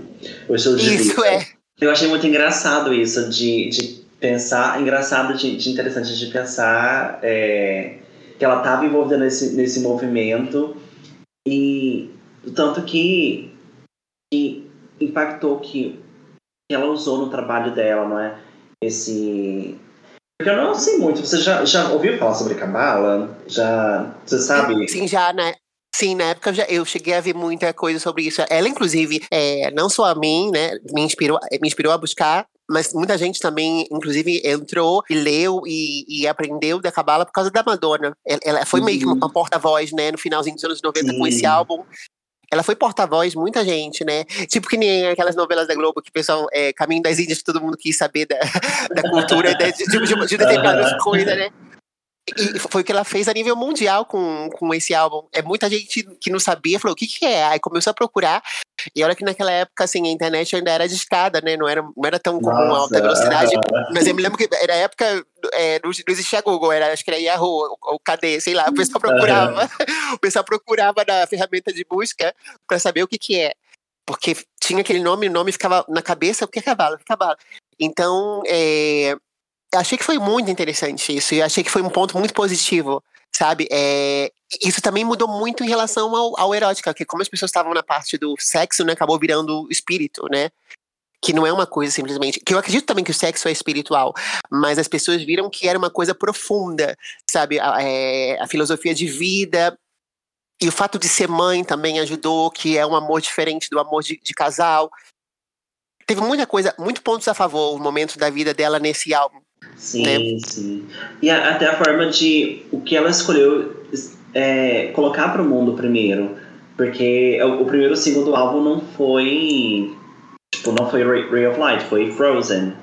O estilo de Isso vida. é. Eu achei muito engraçado isso, de, de pensar, engraçado, de, de interessante de pensar é, que ela estava envolvida nesse, nesse movimento e tanto que, que impactou que, que ela usou no trabalho dela, não é? Esse porque eu não sei muito. Você já, já ouviu falar sobre Cabala? Já. Você sabe? Sim, já, né? Sim, na época já, eu cheguei a ver muita coisa sobre isso. Ela, inclusive, é, não só a mim, né, me inspirou, me inspirou a buscar, mas muita gente também, inclusive, entrou e leu e, e aprendeu da Cabala por causa da Madonna. Ela, ela foi uhum. meio que uma uhum. porta-voz, né, no finalzinho dos anos 90 Sim. com esse álbum ela foi porta-voz de muita gente, né? Tipo que nem aquelas novelas da Globo que o pessoal, é, Caminho das Índias, que todo mundo quis saber da, <laughs> da cultura de, de, de, de <laughs> determinadas coisas, né? E foi o que ela fez a nível mundial com, com esse álbum. É muita gente que não sabia, falou, o que que é? Aí começou a procurar. E olha que naquela época, assim, a internet ainda era discada, né? Não era, não era tão comum Nossa, alta velocidade. Mas eu me lembro que era época, é, não, existia Google, era, acho que era Yahoo, ou, Cadê, sei lá. O pessoal procurava, <laughs> o pessoal procurava na ferramenta de busca para saber o que que é. Porque tinha aquele nome, o nome ficava na cabeça, o que é cavalo? Cavalo. Então, é, achei que foi muito interessante isso, e achei que foi um ponto muito positivo, sabe? É, isso também mudou muito em relação ao, ao erótica, que como as pessoas estavam na parte do sexo, né, acabou virando espírito, né? Que não é uma coisa simplesmente. Que eu acredito também que o sexo é espiritual, mas as pessoas viram que era uma coisa profunda, sabe? A, é, a filosofia de vida. E o fato de ser mãe também ajudou, que é um amor diferente do amor de, de casal. Teve muita coisa, muitos pontos a favor, o momento da vida dela nesse álbum. Sim, né? sim. E a, até a forma de o que ela escolheu é, colocar para o mundo primeiro. Porque o, o primeiro e o segundo álbum não foi. Tipo, não foi Ray, of Light, foi Frozen.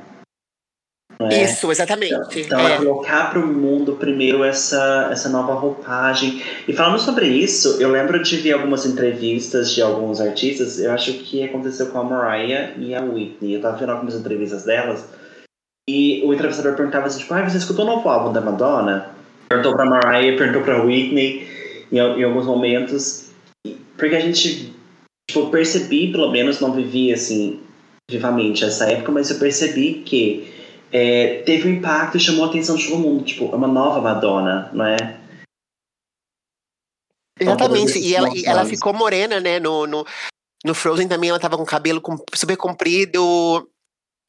É? Isso, exatamente. Então, é. colocar para o mundo primeiro essa, essa nova roupagem. E falando sobre isso, eu lembro de ver algumas entrevistas de alguns artistas. Eu acho que aconteceu com a Mariah e a Whitney. Eu estava vendo algumas entrevistas delas E o entrevistador perguntava assim, tipo, ah, você escutou o novo álbum da Madonna? Perguntou pra Mariah, perguntou pra Whitney, em, em alguns momentos. Porque a gente, tipo, percebi, pelo menos, não vivi, assim, vivamente essa época, mas eu percebi que é, teve um impacto e chamou a atenção de todo mundo. Tipo, é uma nova Madonna, não é? Exatamente, e ela, e ela ficou morena, né? No, no, no Frozen também ela tava com cabelo super comprido.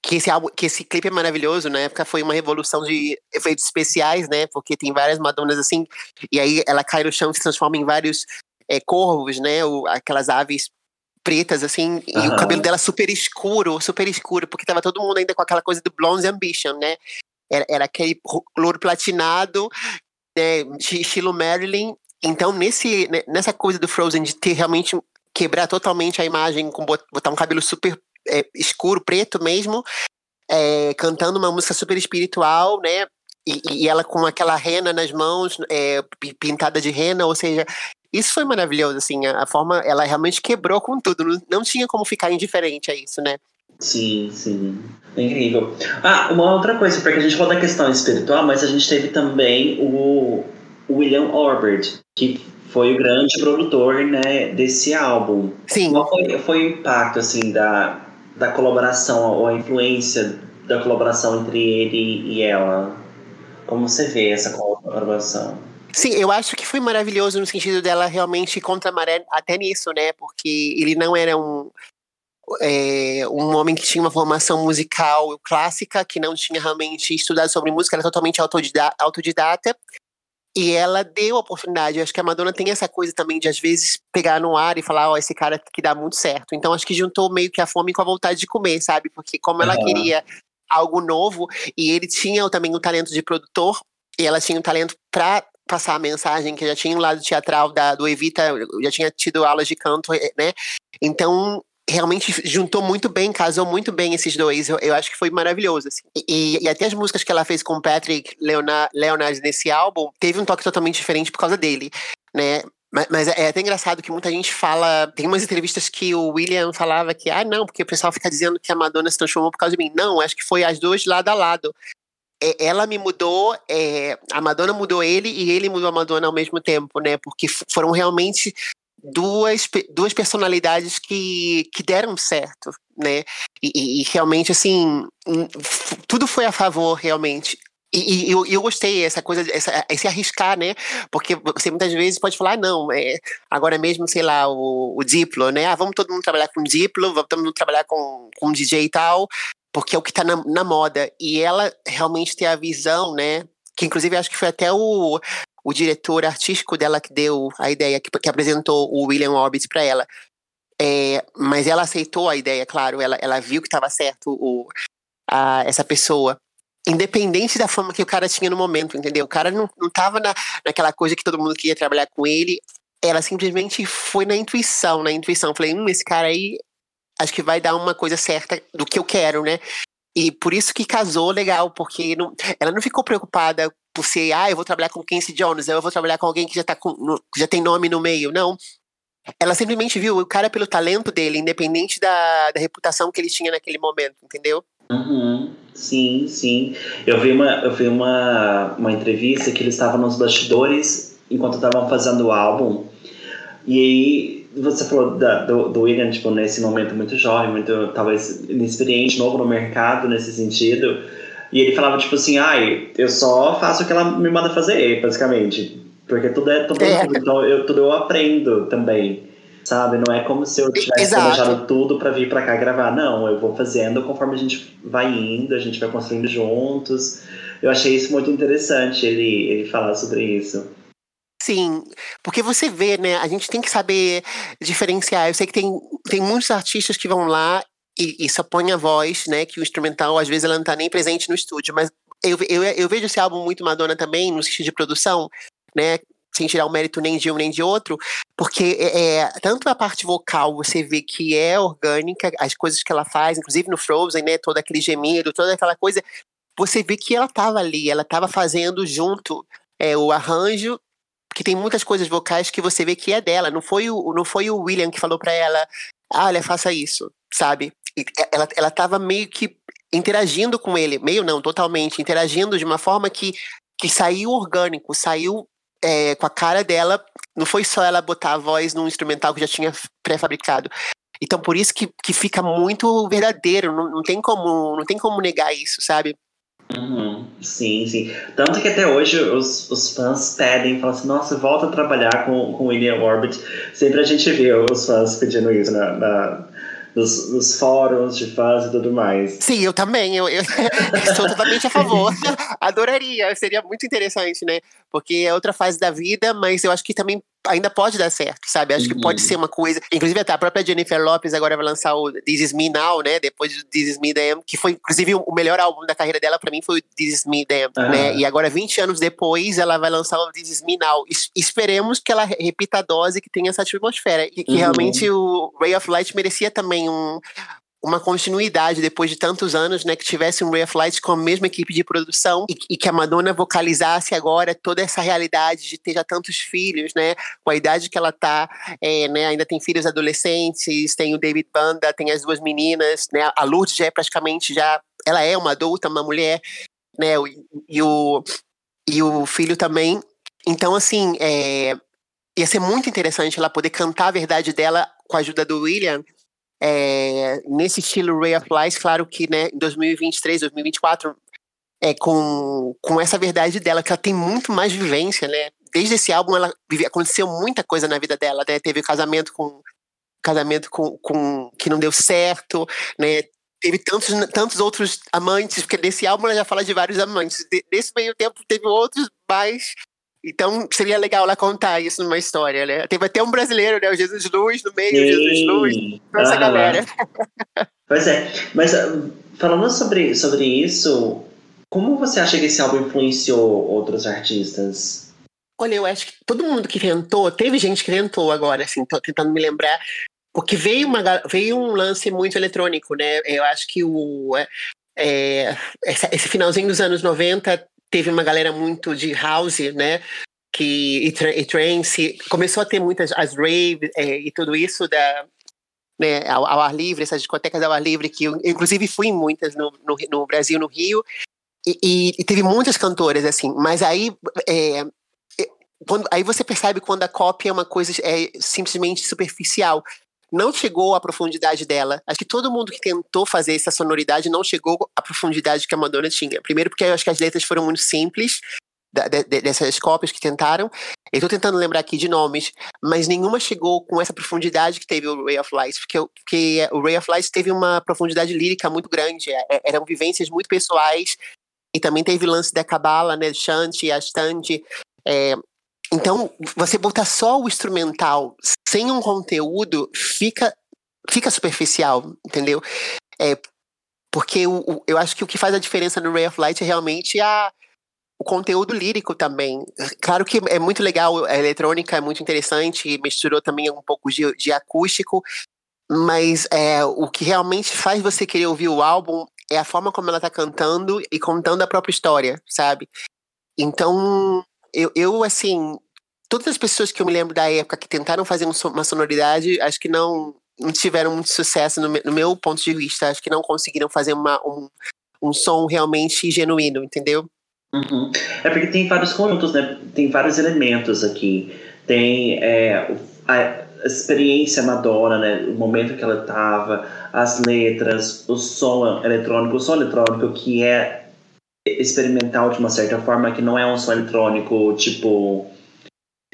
Que esse, álbum, que esse clipe é maravilhoso, na época foi uma revolução de efeitos especiais, né? Porque tem várias Madonas assim, e aí ela cai no chão e se transforma em vários é, corvos, né? O, aquelas aves pretas, assim, e o cabelo dela super escuro, super escuro, porque tava todo mundo ainda com aquela coisa do Blonde Ambition, né? Era, era aquele louro platinado, né, estilo Marilyn. Então, nesse, né, nessa coisa do Frozen de ter realmente quebrar totalmente a imagem, com botar um cabelo super é, escuro, preto mesmo, é, cantando uma música super espiritual, né? E, e, ela com aquela rena nas mãos, é, pintada de rena, ou seja, isso foi maravilhoso, assim, a, a forma, ela realmente quebrou com tudo, não, não, tinha como ficar indiferente a isso, né? Sim, sim. É incrível. Ah, uma outra coisa, porque a gente falou da questão espiritual, mas a gente teve também o William Orbert, que foi o grande produtor né, desse álbum. Sim. Qual foi, foi o impacto assim, da, da colaboração ou a influência da colaboração entre ele e ela? Como você vê essa colaboração? Sim, eu acho que foi maravilhoso no sentido dela realmente contra a maré até nisso, né? Porque ele não era um, é, um homem que tinha uma formação musical clássica, que não tinha realmente estudado sobre música, era totalmente autodidata, autodidata e ela deu a oportunidade. Eu acho que a Madonna tem essa coisa também de, às vezes, pegar no ar e falar: Ó, oh, esse cara que dá muito certo. Então, acho que juntou meio que a fome com a vontade de comer, sabe? Porque, como ela uhum. queria algo novo, e ele tinha também o talento de produtor, e ela tinha o talento para passar a mensagem, que já tinha o lado teatral da, do Evita, já tinha tido aulas de canto, eh, né? Então, realmente juntou muito bem, casou muito bem esses dois. Eu, eu acho que foi maravilhoso. Assim. E, e, até as músicas que ela fez com Patrick Leonard, Leonard nesse álbum teve um toque totalmente diferente por causa dele, né? Mas, mas, é até engraçado que muita gente fala. Tem umas entrevistas que o William falava que, ah, não, porque o pessoal fica dizendo que a Madonna se transformou por causa de mim. Não, acho que foi as duas lado a lado. É, ela me mudou, é, a Madonna mudou ele e ele mudou a Madonna ao mesmo tempo, né? Porque foram realmente duas, duas personalidades que, que deram certo, né? E, e realmente, assim, tudo foi a favor, realmente. E, e eu, eu, gostei essa coisa, essa, esse arriscar, né? Porque você muitas vezes pode falar, ah, não, é, agora mesmo, sei lá, o, o Diplo, né? Ah, vamos todo mundo trabalhar com Diplo, vamos todo mundo trabalhar com, com DJ e tal, porque é o que está na, na moda. E ela realmente tem a visão, né? Que inclusive acho que foi até o, o diretor artístico dela que deu a ideia, que, que apresentou o William Orbit para ela. É, mas ela aceitou a ideia, claro, ela, ela viu que estava certo o, a, essa pessoa. Independente da forma que o cara tinha no momento, entendeu? O cara não, não tava na, naquela coisa que todo mundo queria trabalhar com ele. Ela simplesmente foi na intuição, na intuição. Falei, hum, esse cara aí acho que vai dar uma coisa certa do que eu quero, né? E por isso que casou legal, porque não, ela não ficou preocupada por ser, ah, eu vou trabalhar com Quincy Jones, eu vou trabalhar com alguém que já, tá com, no, já tem nome no meio. Não. Ela simplesmente viu o cara pelo talento dele, independente da, da reputação que ele tinha naquele momento, entendeu? Uhum. Sim, sim. Eu vi uma, eu vi uma, uma entrevista que eles estavam nos bastidores enquanto estavam fazendo o álbum. E aí você falou da, do, do William, tipo, nesse momento muito jovem, muito talvez inexperiente, novo no mercado nesse sentido. E ele falava, tipo assim, ai, eu só faço o que ela me manda fazer, basicamente. Porque tudo é tudo, é. então eu, tudo eu aprendo também. Sabe? Não é como se eu tivesse planejado tudo para vir para cá gravar. Não, eu vou fazendo conforme a gente vai indo, a gente vai construindo juntos. Eu achei isso muito interessante, ele, ele falar sobre isso. Sim, porque você vê, né? A gente tem que saber diferenciar. Eu sei que tem, tem muitos artistas que vão lá e, e só põe a voz, né? Que o instrumental, às vezes, ela não tá nem presente no estúdio. Mas eu, eu, eu vejo esse álbum muito Madonna também, no sentido de produção, né? Sem tirar o mérito nem de um nem de outro, porque é, é, tanto a parte vocal você vê que é orgânica, as coisas que ela faz, inclusive no Frozen, né? Todo aquele gemido, toda aquela coisa, você vê que ela estava ali, ela estava fazendo junto é, o arranjo que tem muitas coisas vocais que você vê que é dela. Não foi o, não foi o William que falou para ela, olha, faça isso, sabe? Ela, ela tava meio que interagindo com ele, meio não, totalmente, interagindo de uma forma que, que saiu orgânico, saiu é, com a cara dela. Não foi só ela botar a voz num instrumental que já tinha pré-fabricado. Então, por isso que, que fica muito verdadeiro, não, não, tem como, não tem como negar isso, sabe? Uhum, sim, sim. Tanto que até hoje os, os fãs pedem, falam assim, nossa, volta a trabalhar com, com William Orbit. Sempre a gente vê os fãs pedindo isso na, na nos, nos, fóruns de fãs e tudo mais. Sim, eu também. Eu, eu <laughs> estou totalmente a favor. <laughs> Adoraria, seria muito interessante, né? Porque é outra fase da vida, mas eu acho que também ainda pode dar certo, sabe? Acho uhum. que pode ser uma coisa. Inclusive, até a própria Jennifer Lopes agora vai lançar o This Is Me Now, né? Depois do This Is Me Damn, que foi, inclusive, o melhor álbum da carreira dela, pra mim, foi o This Is Me Damn, uhum. né? E agora, 20 anos depois, ela vai lançar o This Is Me Now. Es esperemos que ela repita a dose que tenha essa atmosfera. E que uhum. realmente o Ray of Light merecia também um, uma continuidade depois de tantos anos, né, que tivesse um Ray of Light com a mesma equipe de produção e, e, que a Madonna vocalizasse agora toda essa realidade de ter já tantos filhos, né, com a idade que ela tá, é, né, ainda tem filhos adolescentes, tem o David Banda, tem as duas meninas, né, a Lourdes já é praticamente já, ela é uma adulta, uma mulher, né, e, e o e o filho também. Então, assim, é, ia ser muito interessante ela poder cantar a verdade dela com a ajuda do William é, nesse estilo Ray of Lies, claro que né, em 2023, 2024, é, com, com essa verdade dela, que ela tem muito mais vivência, né? Desde esse álbum, ela aconteceu muita coisa na vida dela, né? Teve casamento com casamento com, com que não deu certo, né? Teve tantos, tantos outros amantes, porque nesse álbum ela já fala de vários amantes. Nesse meio tempo teve outros mais então seria legal ela contar isso numa história, né? Teve até um brasileiro, né? O Jesus Luz no meio, Sim. Jesus Luz, essa ah, galera. Pois é, mas ah, falando sobre, sobre isso, como você acha que esse álbum influenciou outros artistas? Olha, eu acho que todo mundo que tentou, teve gente que tentou agora, assim, tô tentando me lembrar, porque veio, uma, veio um lance muito eletrônico, né? Eu acho que o. É, é esse finalzinho dos anos 90 teve uma galera muito de house, né? Que, e, tra e trance, começou a ter muitas, as rave é, e tudo isso da, né, ao, ao, ar livre, essas discotecas ao ar livre, que eu, inclusive fui em muitas no, no, no Brasil, no Rio, e, e, e, teve muitas cantoras, assim, mas aí, é, quando, aí você percebe quando a cópia é uma coisa é, simplesmente superficial não chegou à profundidade dela. Acho que todo mundo que tentou fazer essa sonoridade não chegou à profundidade que a Madonna tinha. Primeiro porque eu acho que as letras foram muito simples, dessas cópias que tentaram. Eu tô tentando lembrar aqui de nomes, mas nenhuma chegou com essa profundidade que teve o Ray of Light, porque, porque o Ray of Light teve uma profundidade lírica muito grande, é, é, eram vivências muito pessoais, e também teve o lance da Cabala, né, Shanti, Ashtandi, é, então, você botar só o instrumental sem um conteúdo fica, fica superficial, entendeu? É, porque o, eu acho que o que faz a diferença no Ray of Light é realmente a, o conteúdo lírico também. Claro que é muito legal, a eletrônica é muito interessante, misturou também um pouco de, de acústico, mas é, o que realmente faz você querer ouvir o álbum é a forma como ela tá cantando e contando a própria história, sabe? Então, eu, eu, assim, todas as pessoas que eu me lembro da época que tentaram fazer uma sonoridade, acho que não, não tiveram muito sucesso no, no meu ponto de vista. Acho que não conseguiram fazer uma, um, um som realmente genuíno, entendeu? Uhum. É porque tem vários conjuntos, né? Tem vários elementos aqui. Tem é, a experiência Madonna, né? O momento que ela estava, as letras, o som eletrônico, o som eletrônico que é experimental de uma certa forma, que não é um som eletrônico tipo,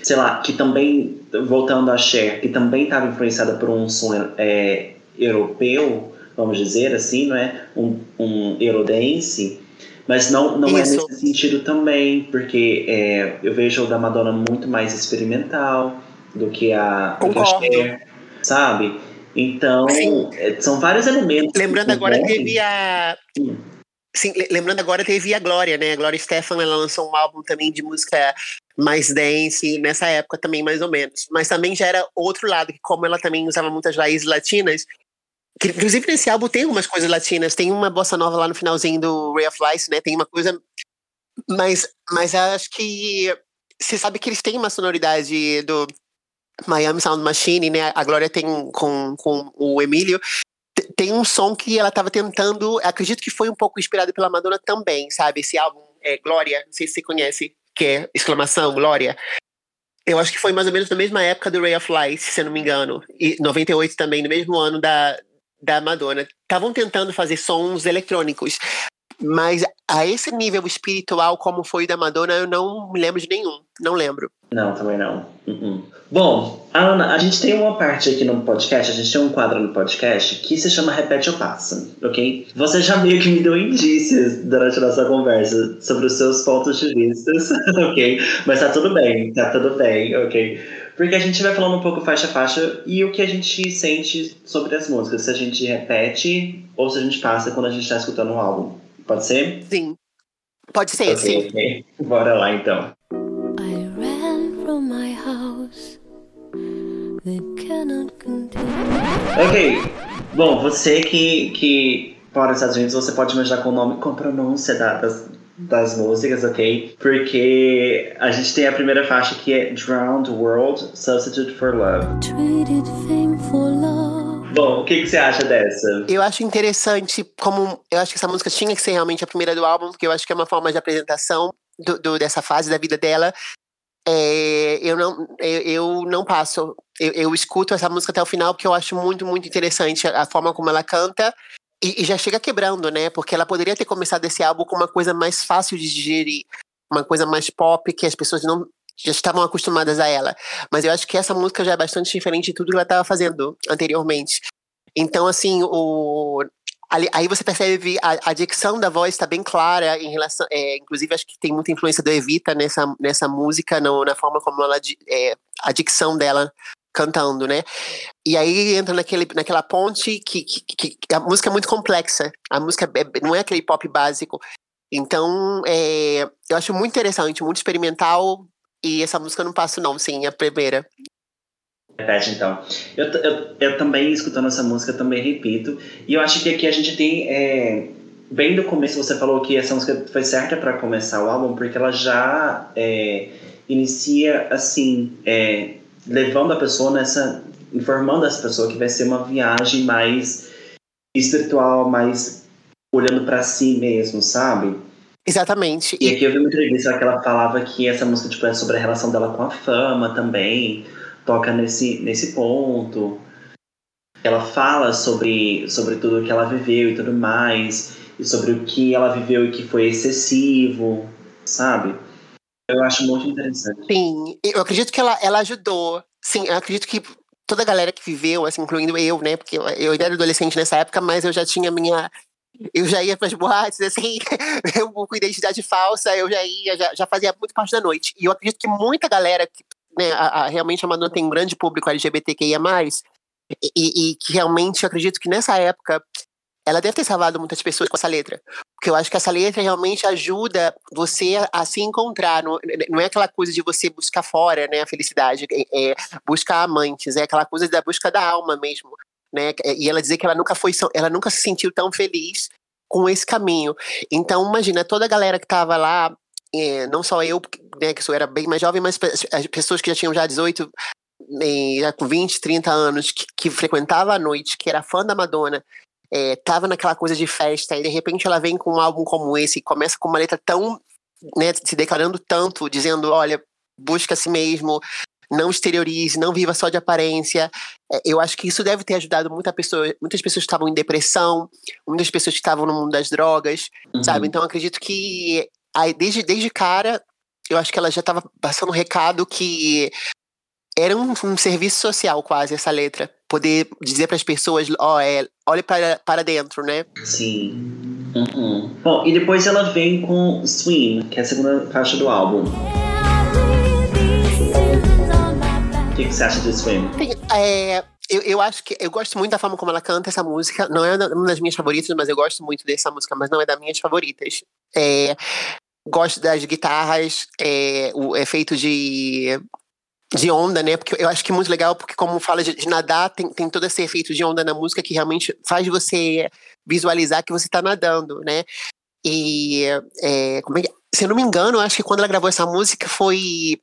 sei lá, que também, voltando a Cher, que também estava influenciada por um som é, europeu, vamos dizer assim, não é? Um, um Eurodance, mas não, não é nesse sentido também, porque é, eu vejo o da Madonna muito mais experimental do que a, do que a Cher, sabe? Então, é, são vários elementos. Lembrando agora, teve a. Sim Sim, lembrando agora teve a Glória, né? A Glória Stefan, ela lançou um álbum também de música mais dance, nessa época também, mais ou menos. Mas também já era outro lado, que como ela também usava muitas raízes latinas, que, inclusive nesse álbum tem algumas coisas latinas, tem uma bossa nova lá no finalzinho do Ray of Light, né? Tem uma coisa. Mas, mas acho que. Você sabe que eles têm uma sonoridade do Miami Sound Machine, né? A Glória tem com, com o Emílio. Tem um som que ela estava tentando, acredito que foi um pouco inspirado pela Madonna também, sabe? Esse álbum é Glória, não sei se você conhece, que é exclamação Glória. Eu acho que foi mais ou menos na mesma época do Ray of Light, se eu não me engano. E 98 também, no mesmo ano da, da Madonna. Estavam tentando fazer sons eletrônicos. Mas a esse nível espiritual, como foi da Madonna, eu não me lembro de nenhum. Não lembro. Não, também não. Uh -uh. Bom, Ana, a gente tem uma parte aqui no podcast, a gente tem um quadro no podcast que se chama Repete ou Passa, ok? Você já meio que me deu indícios durante a nossa conversa sobre os seus pontos de vista, <laughs> ok? Mas tá tudo bem, tá tudo bem, ok? Porque a gente vai falando um pouco faixa a faixa e o que a gente sente sobre as músicas, se a gente repete ou se a gente passa quando a gente tá escutando o um álbum. Pode ser? Sim. Pode ser, okay, sim. Okay. Bora lá então. I ran from my house that cannot contain. Ok. Bom, você que, que mora nos Estados Unidos, você pode imaginar com o nome, com a pronúncia da, das, das músicas, ok? Porque a gente tem a primeira faixa que é Drowned World, Substitute for Love. Traded fame for love. Bom, o que, que você acha dessa? Eu acho interessante como. Eu acho que essa música tinha que ser realmente a primeira do álbum, porque eu acho que é uma forma de apresentação do, do dessa fase da vida dela. É, eu, não, eu, eu não passo. Eu, eu, escuto essa música até o final porque eu acho muito, muito interessante a, a forma como ela canta. E, e, já chega quebrando, né? Porque ela poderia ter começado esse álbum com uma coisa mais fácil de digerir, uma coisa mais pop, que as pessoas não já estavam acostumadas a ela. Mas eu acho que essa música já é bastante diferente de tudo que ela estava fazendo anteriormente. Então, assim, o, aí você percebe a, a dicção da voz está bem clara em relação. É, inclusive, acho que tem muita influência do Evita nessa, nessa música, no, na forma como ela. É, a dicção dela cantando, né? E aí entra naquele, naquela ponte que, que, que a música é muito complexa. A música é, não é aquele pop básico. Então, é, eu acho muito interessante, muito experimental. E essa música eu não passo, não, sim, a primeira. Repete então. Eu, eu, eu também, escutando essa música, também repito. E eu acho que aqui a gente tem. É, bem do começo, você falou que essa música foi certa para começar o álbum, porque ela já é, inicia assim, é, levando a pessoa nessa. informando essa pessoa que vai ser uma viagem mais espiritual, mais olhando para si mesmo, sabe? Exatamente. E aqui eu vi uma entrevista que ela falava que essa música tipo, é sobre a relação dela com a fama também toca nesse, nesse ponto. Ela fala sobre, sobre tudo que ela viveu e tudo mais, e sobre o que ela viveu e que foi excessivo, sabe? Eu acho muito interessante. Sim, eu acredito que ela, ela ajudou. Sim, eu acredito que toda a galera que viveu, assim, incluindo eu, né? Porque eu ainda era adolescente nessa época, mas eu já tinha minha. Eu já ia para as boates, assim, <laughs> eu com identidade falsa, eu já ia, já, já fazia muito parte da noite. E eu acredito que muita galera que né, a, a, realmente a Madonna tem um grande público LGBTQIA+, e, e, e que realmente eu acredito que nessa época ela deve ter salvado muitas pessoas com essa letra. Porque eu acho que essa letra realmente ajuda você a, se encontrar. Não, não, é aquela coisa de você buscar fora né, a felicidade, é, é buscar amantes, é aquela coisa da busca da alma mesmo. Né? E ela dizer que ela nunca foi, ela nunca se sentiu tão feliz com esse caminho. Então, imagina, toda a galera que estava lá é, não só eu, né, que eu era bem mais jovem, mas as pessoas que já tinham já 18, já com 20, 30 anos, que, que frequentava a noite, que era fã da Madonna, é, tava naquela coisa de festa, e de repente ela vem com um álbum como esse, e começa com uma letra tão, né, se declarando tanto, dizendo, olha, busca a si mesmo, não exteriorize, não viva só de aparência. É, eu acho que isso deve ter ajudado muita pessoa, muitas pessoas que estavam em depressão, muitas pessoas que estavam no mundo das drogas, uhum. sabe? Então acredito que desde, desde cara, eu acho que ela já estava passando um recado que era um, um, serviço social quase essa letra. Poder dizer para as pessoas, ó, oh, é, olhe para, para dentro, né? Sim. Uhum. Bom, e depois ela vem com Swim, que é a segunda faixa do álbum. O que, que você acha de Swim? É, eu, eu acho que eu gosto muito da forma como ela canta essa música. Não é uma das minhas favoritas, mas eu gosto muito dessa música, mas não é das minhas favoritas. É, gosto das guitarras, é, o efeito de, de onda, né? Porque eu acho que é muito legal, porque como fala de, de, nadar, tem, tem todo esse efeito de onda na música que realmente faz você visualizar que você está nadando, né? E é, como é que, se eu não me engano, acho que quando ela gravou essa música foi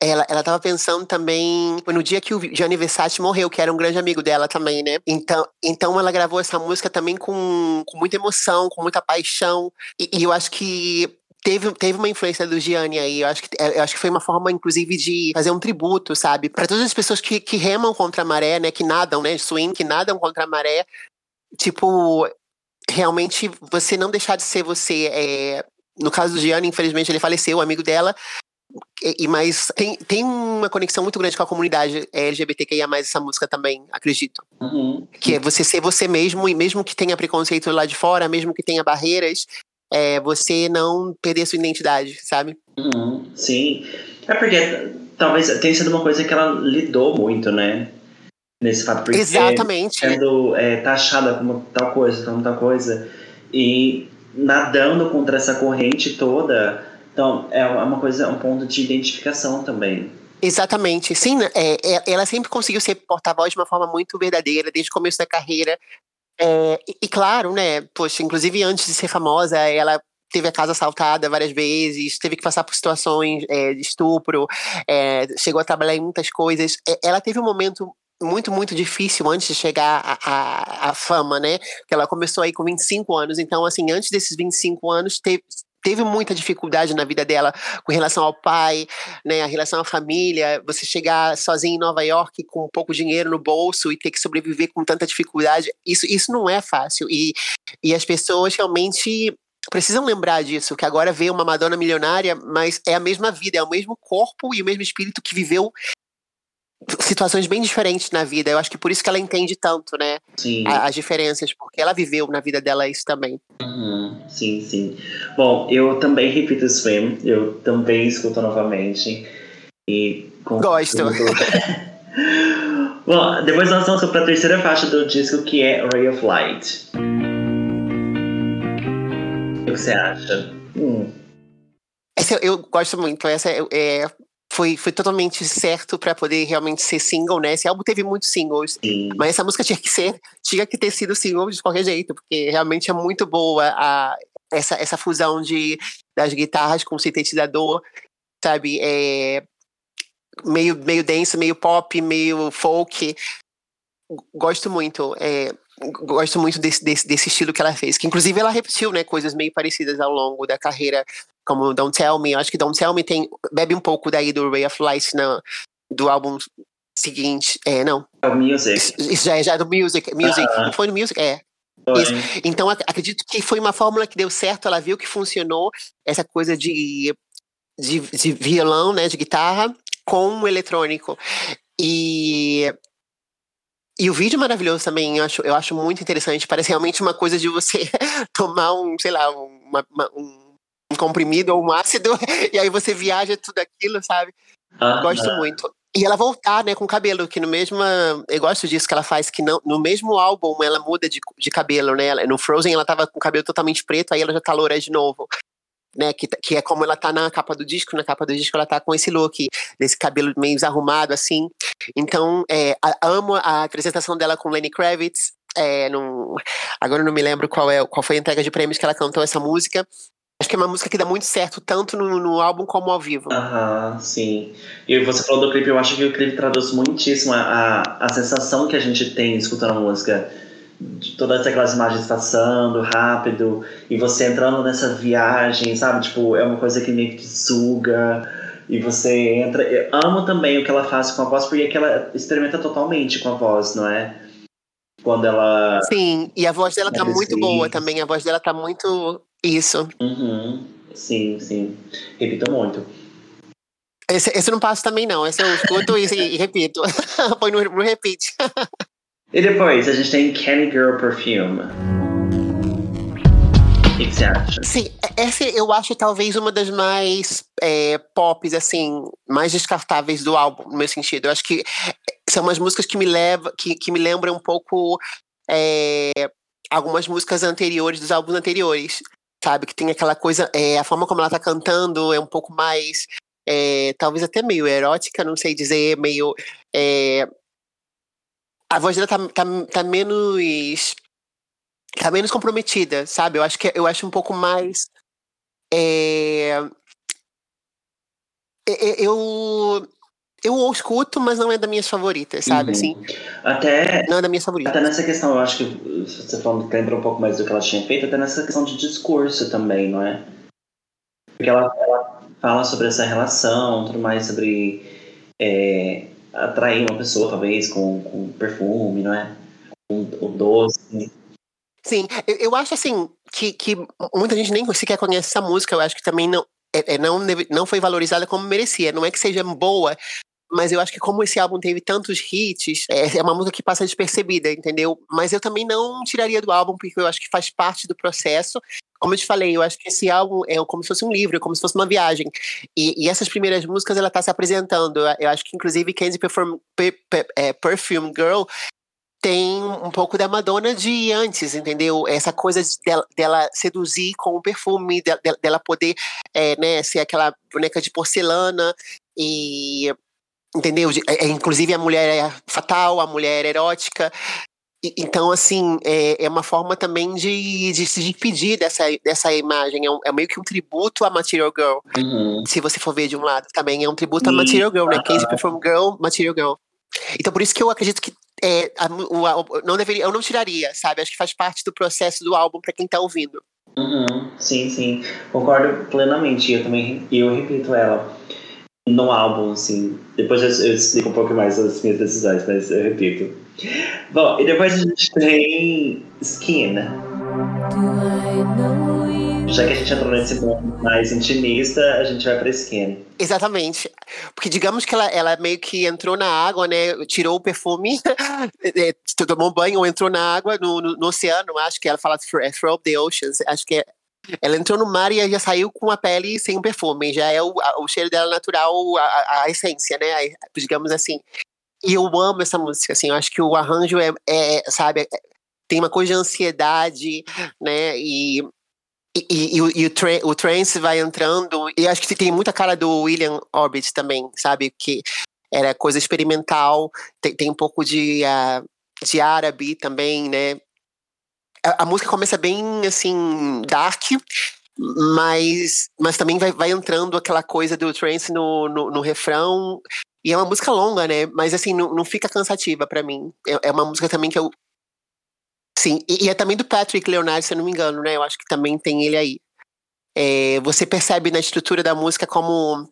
ela, ela tava pensando também no dia que o Gianni Versace morreu, que era um grande amigo dela também, né? Então, então ela gravou essa música também com, com muita emoção, com muita paixão. E, e eu acho que teve, teve uma influência do Gianni aí. Eu acho, que, é, eu acho que foi uma forma, inclusive, de fazer um tributo, sabe? Para todas as pessoas que, que remam contra a maré, né? Que nadam, né? Swing, que nadam contra a maré. Tipo, realmente você não deixar de ser você. É, no caso do Gianni, infelizmente, ele faleceu, o amigo dela. E, mas tem, tem uma conexão muito grande com a comunidade LGBTQIA, essa música também, acredito. Uhum. Que é você ser você mesmo, e mesmo que tenha preconceito lá de fora, mesmo que tenha barreiras, é você não perder sua identidade, sabe? Uhum. Sim. É porque talvez tenha sido uma coisa que ela lidou muito, né? Nesse fato, porque Exatamente. sendo é, taxada como tal coisa, como tal coisa, e nadando contra essa corrente toda, então é uma coisa, um ponto de identificação também. Exatamente. Sim, é, é, ela sempre conseguiu ser porta-voz de uma forma muito verdadeira, desde o começo da carreira. É, e, e, claro, né, poxa, inclusive antes de ser famosa, ela teve a casa assaltada várias vezes, teve que passar por situações é, de estupro, é, chegou a trabalhar em muitas coisas. É, ela teve um momento muito, muito difícil antes de chegar à fama, né? Que ela começou aí com 25 anos. Então, assim, antes desses 25 anos, teve, teve muita dificuldade na vida dela com relação ao pai, né, a relação à família, você chegar sozinha em Nova York com pouco dinheiro no bolso e ter que sobreviver com tanta dificuldade, isso, isso não é fácil. E, e as pessoas realmente precisam lembrar disso, que agora vê uma Madonna milionária, mas é a mesma vida, é o mesmo corpo e o mesmo espírito que viveu situações bem diferentes na vida. Eu acho que por isso que ela entende tanto, né? Sim. As diferenças, porque ela viveu na vida dela isso também. Uhum, sim, sim. Bom, eu também repito Swim, eu também escuto novamente. E Gosto. <laughs> Bom, depois nós vamos para a terceira faixa do disco, que é Ray of Light. O que você acha? Hum. Essa eu, eu gosto muito. Essa é, é foi, foi totalmente certo para poder realmente ser single, né? Esse álbum teve muitos singles, Sim. mas essa música tinha que ser, tinha que ter sido single de qualquer jeito, porque realmente é muito boa a, essa, essa fusão de, das guitarras com o sintetizador, sabe? É, meio, meio denso, meio pop, meio folk. Gosto muito. É, gosto muito desse, desse, desse, estilo que ela fez. Que inclusive ela repetiu, né, coisas meio parecidas ao longo da carreira como Don't Tell Me. Eu acho que Don't Tell Me tem, bebe um pouco daí do Ray of Light na, do álbum seguinte. É, não. É o Music. Isso já é já do Music. Music. -huh. Foi no Music? É. Então, acredito que foi uma fórmula que deu certo, ela viu que funcionou, essa coisa de, de, de violão, né, de guitarra, com o eletrônico. E e o vídeo é maravilhoso também, eu acho, eu acho muito interessante. Parece realmente uma coisa de você <laughs> tomar um, sei lá, uma, uma, um um comprimido ou um ácido, <laughs> e aí você viaja tudo aquilo, sabe? Ah, Gosto ah. muito. E ela voltar, né, com cabelo, que no mesmo. Eu gosto disso que ela faz, que não, no mesmo álbum ela muda de, de cabelo, né? No Frozen ela tava com o cabelo totalmente preto, aí ela já tá loura de novo. Né, que, que é como ela tá na capa do disco, na capa do disco ela tá com esse look, desse cabelo meio desarrumado, assim. Então, é, amo a apresentação dela com Lenny Kravitz. É, num, agora eu não me lembro qual, é, qual foi a entrega de prêmios que ela cantou essa música, Acho que é uma música que dá muito certo, tanto no, no álbum como ao vivo. Aham, sim. E você falou do clipe, eu acho que o clipe traduz muitíssimo a, a, a sensação que a gente tem escutando a música. De todas aquelas imagens passando rápido, e você entrando nessa viagem, sabe? Tipo, é uma coisa que meio que suga, e você entra. Eu amo também o que ela faz com a voz, porque é que ela experimenta totalmente com a voz, não é? Quando ela. Sim, e a voz dela tá muito boa também, a voz dela tá muito isso. Uhum. Sim, sim. Repito muito. Esse, esse eu não passo também, não. Esse eu escuto e, e repito. <laughs> Põe no, no repeat. <laughs> e depois a gente tem Candy Girl Perfume. O que você acha? Sim, essa eu acho talvez uma das mais é, pops, assim, mais descartáveis do álbum, no meu sentido. Eu acho que são umas músicas que me levam, que, que me lembram um pouco é, algumas músicas anteriores, dos álbuns anteriores sabe? Que tem aquela coisa, é, a forma como ela tá cantando é um pouco mais, é, talvez até meio erótica, não sei dizer, meio. É, a voz dela tá, tá, tá menos. tá menos comprometida, sabe? Eu acho que eu acho um pouco mais. É, Eu, eu escuto, mas não é das minhas favoritas, sabe? Uhum. Assim, Até, não é das minhas favoritas. até nessa questão, eu acho que você falando que lembra um pouco mais do que ela tinha feito, até nessa questão de discurso também, não é? Porque ela, ela fala sobre essa relação, tudo mais sobre é, atrair uma pessoa, talvez, com, com perfume, não é? Com o doce. Sim, eu, eu acho assim que, que muita gente nem sequer conhece essa música, eu acho que também não, é, é, não, não foi valorizada como merecia. Não é que seja boa, mas eu acho que como esse álbum teve tantos hits, é, é uma música que passa despercebida, entendeu? Mas eu também não tiraria do álbum, porque eu acho que faz parte do processo. Como eu te falei, eu acho que esse álbum é como se fosse um livro, é como se fosse uma viagem. E, e essas primeiras músicas ela tá se apresentando. Eu, eu acho que, inclusive, Candy Perform, Pe- Pe- é, Perfume Girl tem um pouco da Madonna de antes, entendeu? Essa coisa de- dela, dela seduzir com o perfume, de- de- dela poder é, né, ser aquela boneca de porcelana e entendeu? De- é, é, inclusive a mulher é fatal, a mulher é erótica. E- Então, assim, é, é uma forma também de, de se despedir dessa, dessa imagem. É, um- é meio que um tributo à Material Girl. Uhum. Se você for ver de um lado também, é um tributo à Material Girl, né? aham. Casey Perform Girl, Material Girl. Então, por isso que eu acredito que é, a o, al- não deveria, eu não tiraria, sabe? Acho que faz parte do processo do álbum pra quem tá ouvindo. Uhum, sim, sim. Concordo plenamente. Eu também eu repito ela no álbum, assim. Depois eu, eu explico um pouco mais as minhas decisões, mas eu repito. Bom, e depois a gente tem Skin. You? Já que a gente entrou nesse mundo mais intimista, a gente vai pra Skin. Exatamente. Porque digamos que ela, ela meio que entrou na água, né? Tirou o perfume, <laughs> é, tomou banho ou entrou na água, no, no, no oceano, acho que ela fala throw the oceans. Acho que é, ela entrou no mar e já saiu com a pele sem perfume. Já é o, o cheiro dela natural, a, a- essência, né? Digamos assim. E eu amo essa música, assim. Eu acho que o arranjo é, é sabe, é- tem uma coisa de ansiedade, né? E e, e- e o, e o, tra- o trance vai entrando, e acho que tem muita cara do William Orbit também, sabe? Que era coisa experimental, tem, tem um pouco de, ah, de árabe também, né? A, a música começa bem, assim, dark, mas, mas também vai, vai entrando aquela coisa do trance no, no, no refrão, e é uma música longa, né? Mas, assim, não, não fica cansativa pra mim. É, é uma música também que eu, Sim, e, e é também do Patrick Leonard, se eu não me engano, né? Eu acho que também tem ele aí. É, você percebe na estrutura da música como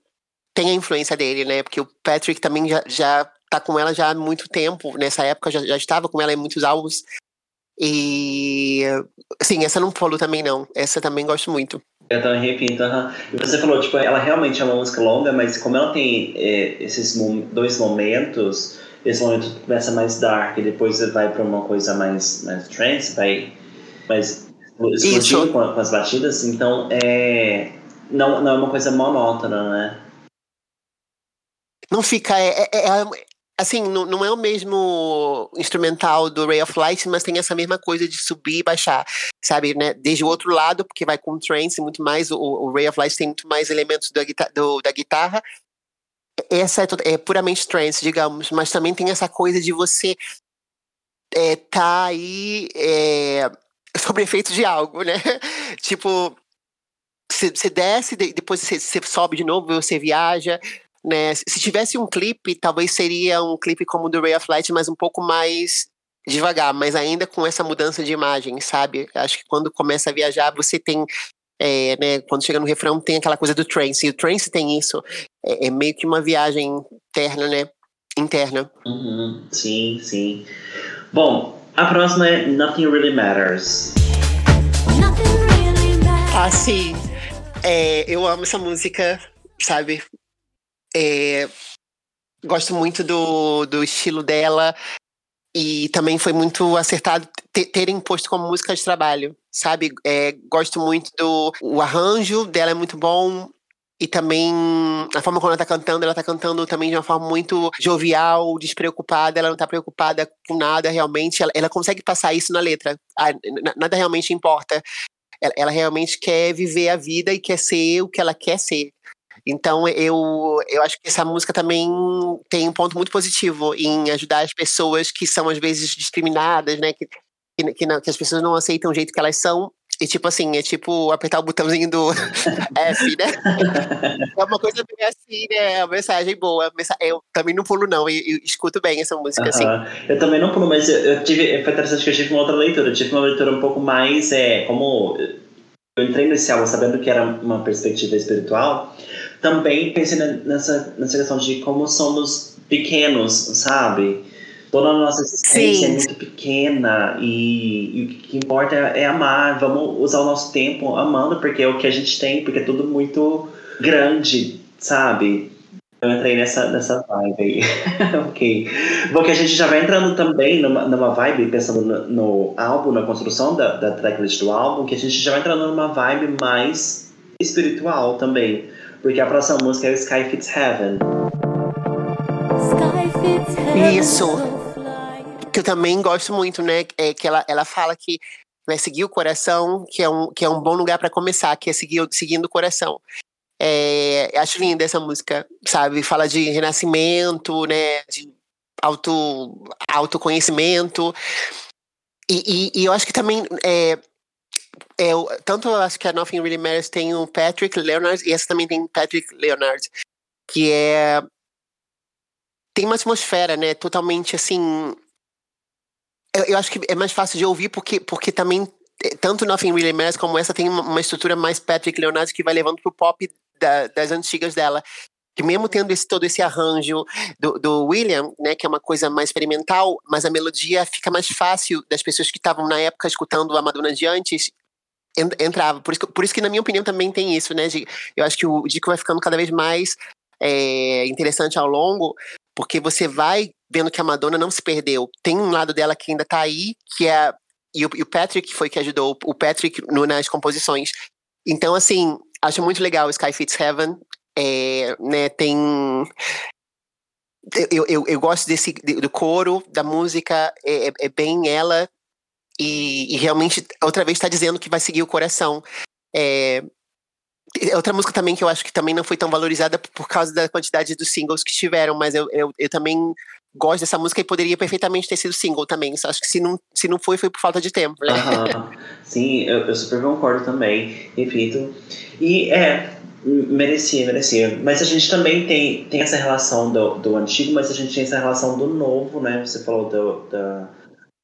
tem a influência dele, né? Porque o Patrick também já, já tá com ela já há muito tempo. Nessa época já, já estava com ela em muitos álbuns. E sim, essa não falou também não. Essa também gosto muito. Eu também repito. E você falou, tipo, ela realmente é uma música longa, mas como ela tem é, esses dois momentos, esse momento começa mais dark e depois vai pra uma coisa mais, mais trance, vai mais explodindo Isso. com, com as batidas, então é, não, não é uma coisa monótona, né? Não fica. É, é- é- assim, não, não é o mesmo instrumental do Ray of Light, mas tem essa mesma coisa de subir e baixar, sabe? Né? Desde o outro lado, porque vai com trance muito mais. O, o Ray of Light tem muito mais elementos da, do- da guitarra. Essa é, é puramente trance, digamos, mas também tem essa coisa de você é, tá aí é, <laughs> sob efeito de algo, né? <laughs> tipo, você desce, de- depois você sobe de novo, você viaja, né? Se se tivesse um clipe, talvez seria um clipe como o do Ray of Light, mas um pouco mais devagar, mas ainda com essa mudança de imagem, sabe? Acho que quando começa a viajar, você tem, é, né? Quando chega no refrão, tem aquela coisa do trance. E o trance tem isso. É, é meio que uma viagem interna, né? Interna. Uhum, sim, sim. Bom, a próxima é Nothing Really Matters. Nothing really matters. Ah, sim. É, eu amo essa música, sabe? É, gosto muito do, do estilo dela e também foi muito acertado te- terem posto como música de trabalho, sabe? É, gosto muito do o arranjo dela é muito bom e também a forma como ela tá cantando, ela tá cantando também de uma forma muito jovial, despreocupada, ela não tá preocupada com nada realmente, ela, ela consegue passar isso na letra, nada realmente importa ela, ela realmente quer viver a vida e quer ser o que ela quer ser. Então eu, eu acho que essa música também tem um ponto muito positivo em ajudar as pessoas que são às vezes discriminadas, né? Que, que, que, não- que as pessoas não aceitam o jeito que elas são E tipo assim, é tipo apertar o botãozinho do <laughs> F, né? É uma coisa bem assim, né? É uma mensagem boa. Eu também não pulo, não. E escuto bem essa música, assim. Aham. Eu também não pulo, mas eu, eu tive. Foi interessante que eu tive uma outra leitura. Eu tive uma leitura um pouco mais. É, como eu entrei nesse álbum sabendo que era uma perspectiva espiritual, também pensei ne- nessa, nessa questão de como somos pequenos, sabe? Toda a nossa existência é Sim. muito pequena e, e o que importa é, é amar. Vamos usar o nosso tempo amando, porque é o que a gente tem, porque é tudo muito grande, sabe? Eu entrei nessa, nessa vibe aí. <laughs> ok. Porque a gente já vai entrando também numa, numa vibe, pensando no, no álbum, na construção da, da tracklist do álbum, que a gente já vai entrando numa vibe mais espiritual também. Porque a próxima música é Sky Fits Heaven. Sky fits heaven Isso. que eu também gosto muito, né? É que ela, ela fala que vai seguir o coração, que é um, que é um bom lugar para começar, que é seguir, o- seguindo o coração. É, acho linda essa música, sabe? Fala de renascimento, né? De auto, autoconhecimento. E, e, e eu acho que também é, o- tanto eu acho que a Nothing Really Matters tem o Patrick Leonard e essa também tem Patrick Leonard, que é tem uma atmosfera, né? Totalmente assim. Eu, eu acho que é mais fácil de ouvir porque, porque também eh, tanto Nothing Really Matters como essa tem uma, estrutura mais Patrick Leonard que vai levando pro pop da- das antigas dela. Que mesmo tendo esse, todo esse arranjo do, do William, né, que é uma coisa mais experimental, mas a melodia fica mais fácil das pessoas que estavam na época escutando a Madonna de antes entrava. Por isso, que- por isso que, na minha opinião, também tem isso, né? De, eu acho que o disco vai ficando cada vez mais é, interessante ao longo, porque você vai vendo que a Madonna não se perdeu. Tem um lado dela que ainda tá aí, que é. E o, e o Patrick foi que ajudou, o Patrick no- nas composições. Então, assim, acho muito legal Sky Fits Heaven. É, né, tem. Eu, eu, eu gosto desse do coro, da música, é, é- é bem ela, e, e realmente outra vez está dizendo que vai seguir o coração. É, outra música também que eu acho que também não foi tão valorizada por causa da quantidade dos singles que tiveram, mas eu, eu, eu também gosto dessa música e poderia perfeitamente ter sido single também. Só acho que se não, se não foi, foi por falta de tempo, né? Sim, eu, eu super concordo também, repito. E é, merecia, merecia. Mas a gente também tem, tem essa relação do, do antigo, mas a gente tem essa relação do novo, né? Você falou do, da,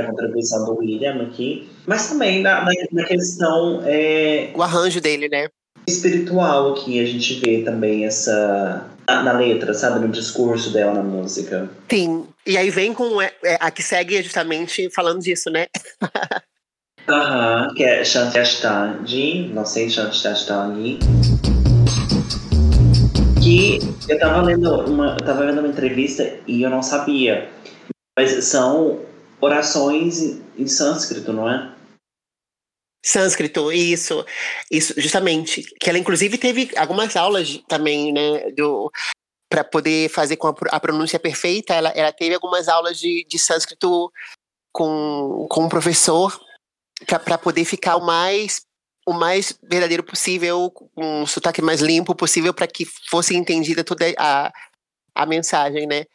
da contribuição do William aqui. Mas também na, na, na questão é, O arranjo dele, né? espiritual aqui, a gente vê também essa. Na, na letra, sabe? No discurso dela na música. Sim. E aí vem com é, é, a que segue justamente falando disso, né? <laughs> Aham, que é Shantyashtani, não sei Shantyashtani. Que eu tava lendo uma, eu tava vendo uma entrevista e eu não sabia. Mas são orações em, sânscrito, não é? Sânscrito, isso, isso, justamente. Que ela, inclusive, teve algumas aulas também, né, do para poder fazer com a pronúncia perfeita. Ela, ela teve algumas aulas de, de sânscrito com, com um professor para poder ficar o mais o mais verdadeiro possível, com um sotaque mais limpo possível, para que fosse entendida toda a, a mensagem, né?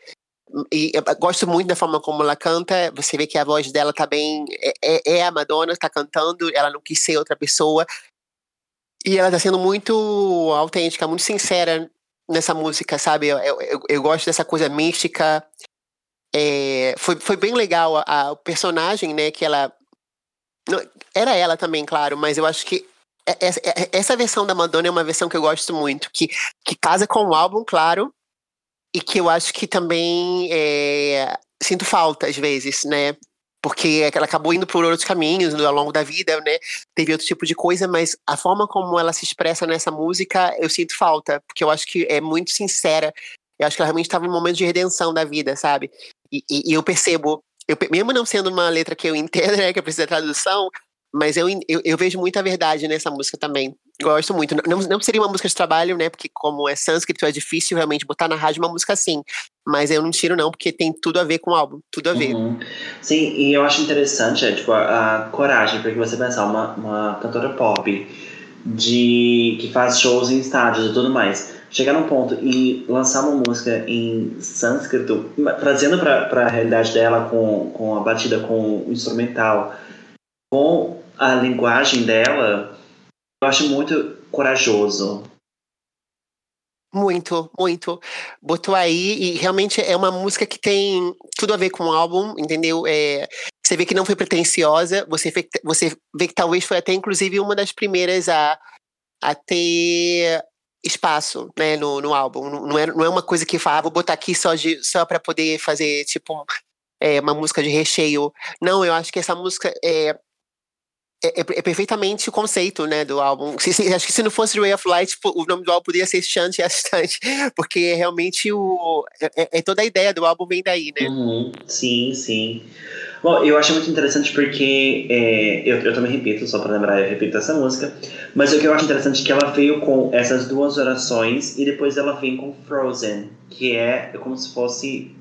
E gosto muito da forma como ela canta. Você vê que a voz dela tá bem. É, é- é a Madonna, tá cantando, ela não quis ser outra pessoa. E ela tá sendo muito autêntica, muito sincera nessa música, sabe? Eu, eu, eu- gosto dessa coisa mística. É, foi, foi bem legal a, a- o personagem, né? Que ela. não, era ela também, claro, mas eu acho que é- essa, é- essa versão da Madonna é uma versão que eu gosto muito, que, que casa com o álbum, claro, e que eu acho que também é, sinto falta às vezes, né? Porque ela acabou indo por outros caminhos ao longo da vida, né? Teve outro tipo de coisa, mas a forma como ela se expressa nessa música, eu sinto falta, porque eu acho que é muito sincera. Eu acho que ela realmente estava em um momento de redenção da vida, sabe? E, e- e eu percebo, eu, mesmo não sendo uma letra que eu <laughs> entendo, né, que eu preciso da tradução, mas eu, eu, eu vejo muita verdade nessa música também. Gosto muito. Não, não seria uma música de trabalho, né? Porque como é sânscrito, é difícil realmente botar na rádio uma música assim. Mas eu não tiro não, porque tem tudo a ver com o álbum. Tudo a ver. Uhum. Sim, e eu acho interessante é, tipo, a, a coragem, porque você pensar uma, uma cantora pop de que faz shows em estádios e tudo mais, chegar num ponto e lançar uma música em sânscrito, trazendo pra, pra realidade dela com, com a batida com o instrumental, com a linguagem dela, eu acho muito corajoso. Muito, muito. Botou aí e realmente é uma música que tem tudo a ver com o álbum, entendeu? É, você vê que não foi pretensiosa, você vê, você vê que talvez foi até inclusive uma das primeiras a, a ter espaço né, no, no álbum. Não, é, não é uma coisa que fala, ah, vou botar aqui só, só para poder fazer tipo é, uma música de recheio. Não, eu acho que essa música é, é, é perfeitamente o conceito, né, do álbum. Se- se- acho que se não fosse Ray of Light, o nome do álbum poderia ser Shunt e <laughs> porque é realmente o é, é- é toda a ideia do álbum vem daí, né? Uhum, sim, sim. Bom, eu acho muito interessante porque é, eu, eu também repito, só para lembrar, eu repito essa música. Mas o que eu acho interessante é que ela veio com essas duas orações e depois ela vem com Frozen, que é como se fosse,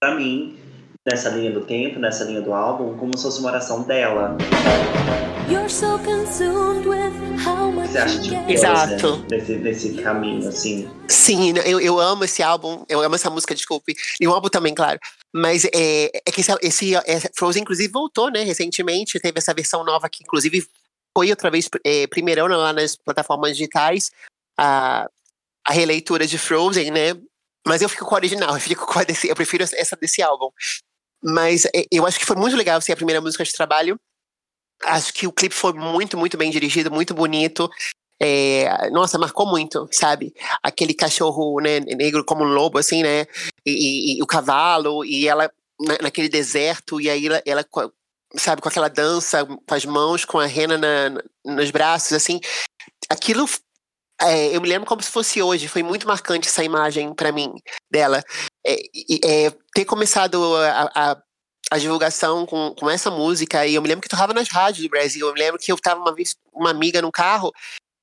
para mim, nessa linha do tempo, nessa linha do álbum, como se fosse uma oração dela. You're so consumed with how O much que você acha de you Frozen get. Exato. nesse, nesse caminho, assim? Sim, né, eu, eu amo esse álbum, eu amo essa música, desculpe. E o álbum também, claro. Mas é, é que esse, esse, esse Frozen, inclusive, voltou, né, recentemente. Teve essa versão nova que, inclusive, foi outra vez é, primeirão lá nas plataformas digitais. A, a releitura de Frozen, né? Mas eu fico com a original, eu, fico com a desse, eu prefiro essa desse álbum. Mas é, eu acho que foi muito legal ser a primeira música de trabalho. Acho que o clipe foi muito, muito bem dirigido, muito bonito. É, nossa, marcou muito, sabe? Aquele cachorro né, negro como um lobo, assim, né? E, e- e o cavalo, e ela na- naquele deserto, e aí ela, ela sabe, com aquela dança, com as mãos, com a rena na- na- nos braços, assim. Aquilo, é, eu me lembro como se fosse hoje, foi muito marcante essa imagem pra mim dela. É, é, ter começado a, a- a divulgação com, com essa música, e eu me lembro que tocava nas rádios do Brasil. Eu me lembro que eu tava uma vez uma amiga no carro,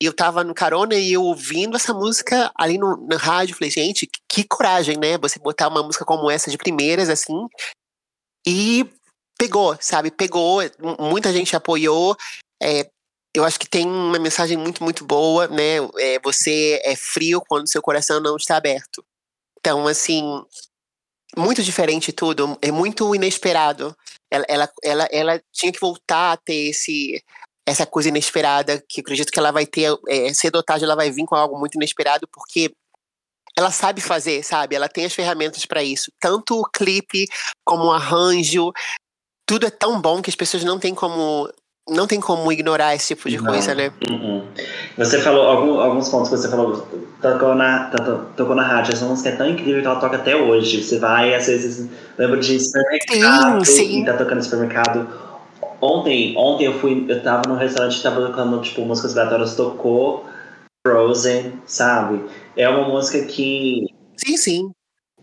e eu tava no carona e eu ouvindo essa música ali no, na rádio. Falei, gente, que, coragem, né? Você botar uma música como essa de primeiras, assim. E pegou, sabe? Pegou. mu- Muita gente apoiou. É, eu acho que tem uma mensagem muito, muito boa, né? É, você é frio quando seu coração não está aberto. Então, assim, muito diferente tudo, é muito inesperado. Ela, ela, ela, ela tinha que voltar a ter esse, essa coisa inesperada, que eu acredito que ela vai ter, é, cedo ou tarde ela vai vir com algo muito inesperado, porque ela sabe fazer, sabe? Ela tem as ferramentas para isso. Tanto o clipe como o arranjo, tudo é tão bom que as pessoas não têm como não tem como ignorar esse tipo de Não. coisa, né? Uhum. Você falou algum- alguns pontos que você falou, tocou na, to- tocou na rádio. Essa música é tão incrível que ela toca até hoje. Você vai, às vezes, lembra de supermercado Sim, sim. e tá tocando no supermercado. Ontem, ontem eu fui, eu tava num restaurante que tava tocando, tipo, músicas aleatórias, tocou Frozen, sabe? É uma música que, Sim, sim.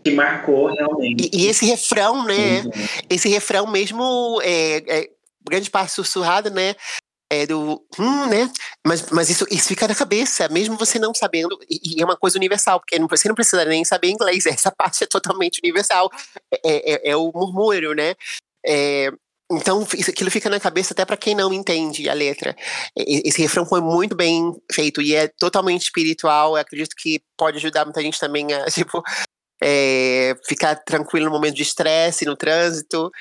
que marcou realmente. E, e esse refrão, né? Uhum. esse refrão mesmo é, é grande parte sussurrada, né? É do hum, né? Mas, mas isso, isso fica na cabeça, mesmo você não sabendo, e, e é uma coisa universal, porque não, você não precisa nem saber inglês, <laughs> essa parte é totalmente universal, é, é, é o murmúrio, né? É, então, isso, aquilo fica na cabeça até para quem não entende a letra. Esse refrão foi muito bem feito e é totalmente espiritual. Eu acredito que pode ajudar muita gente também a, <laughs> tipo, é, ficar tranquilo no momento de estresse, no trânsito.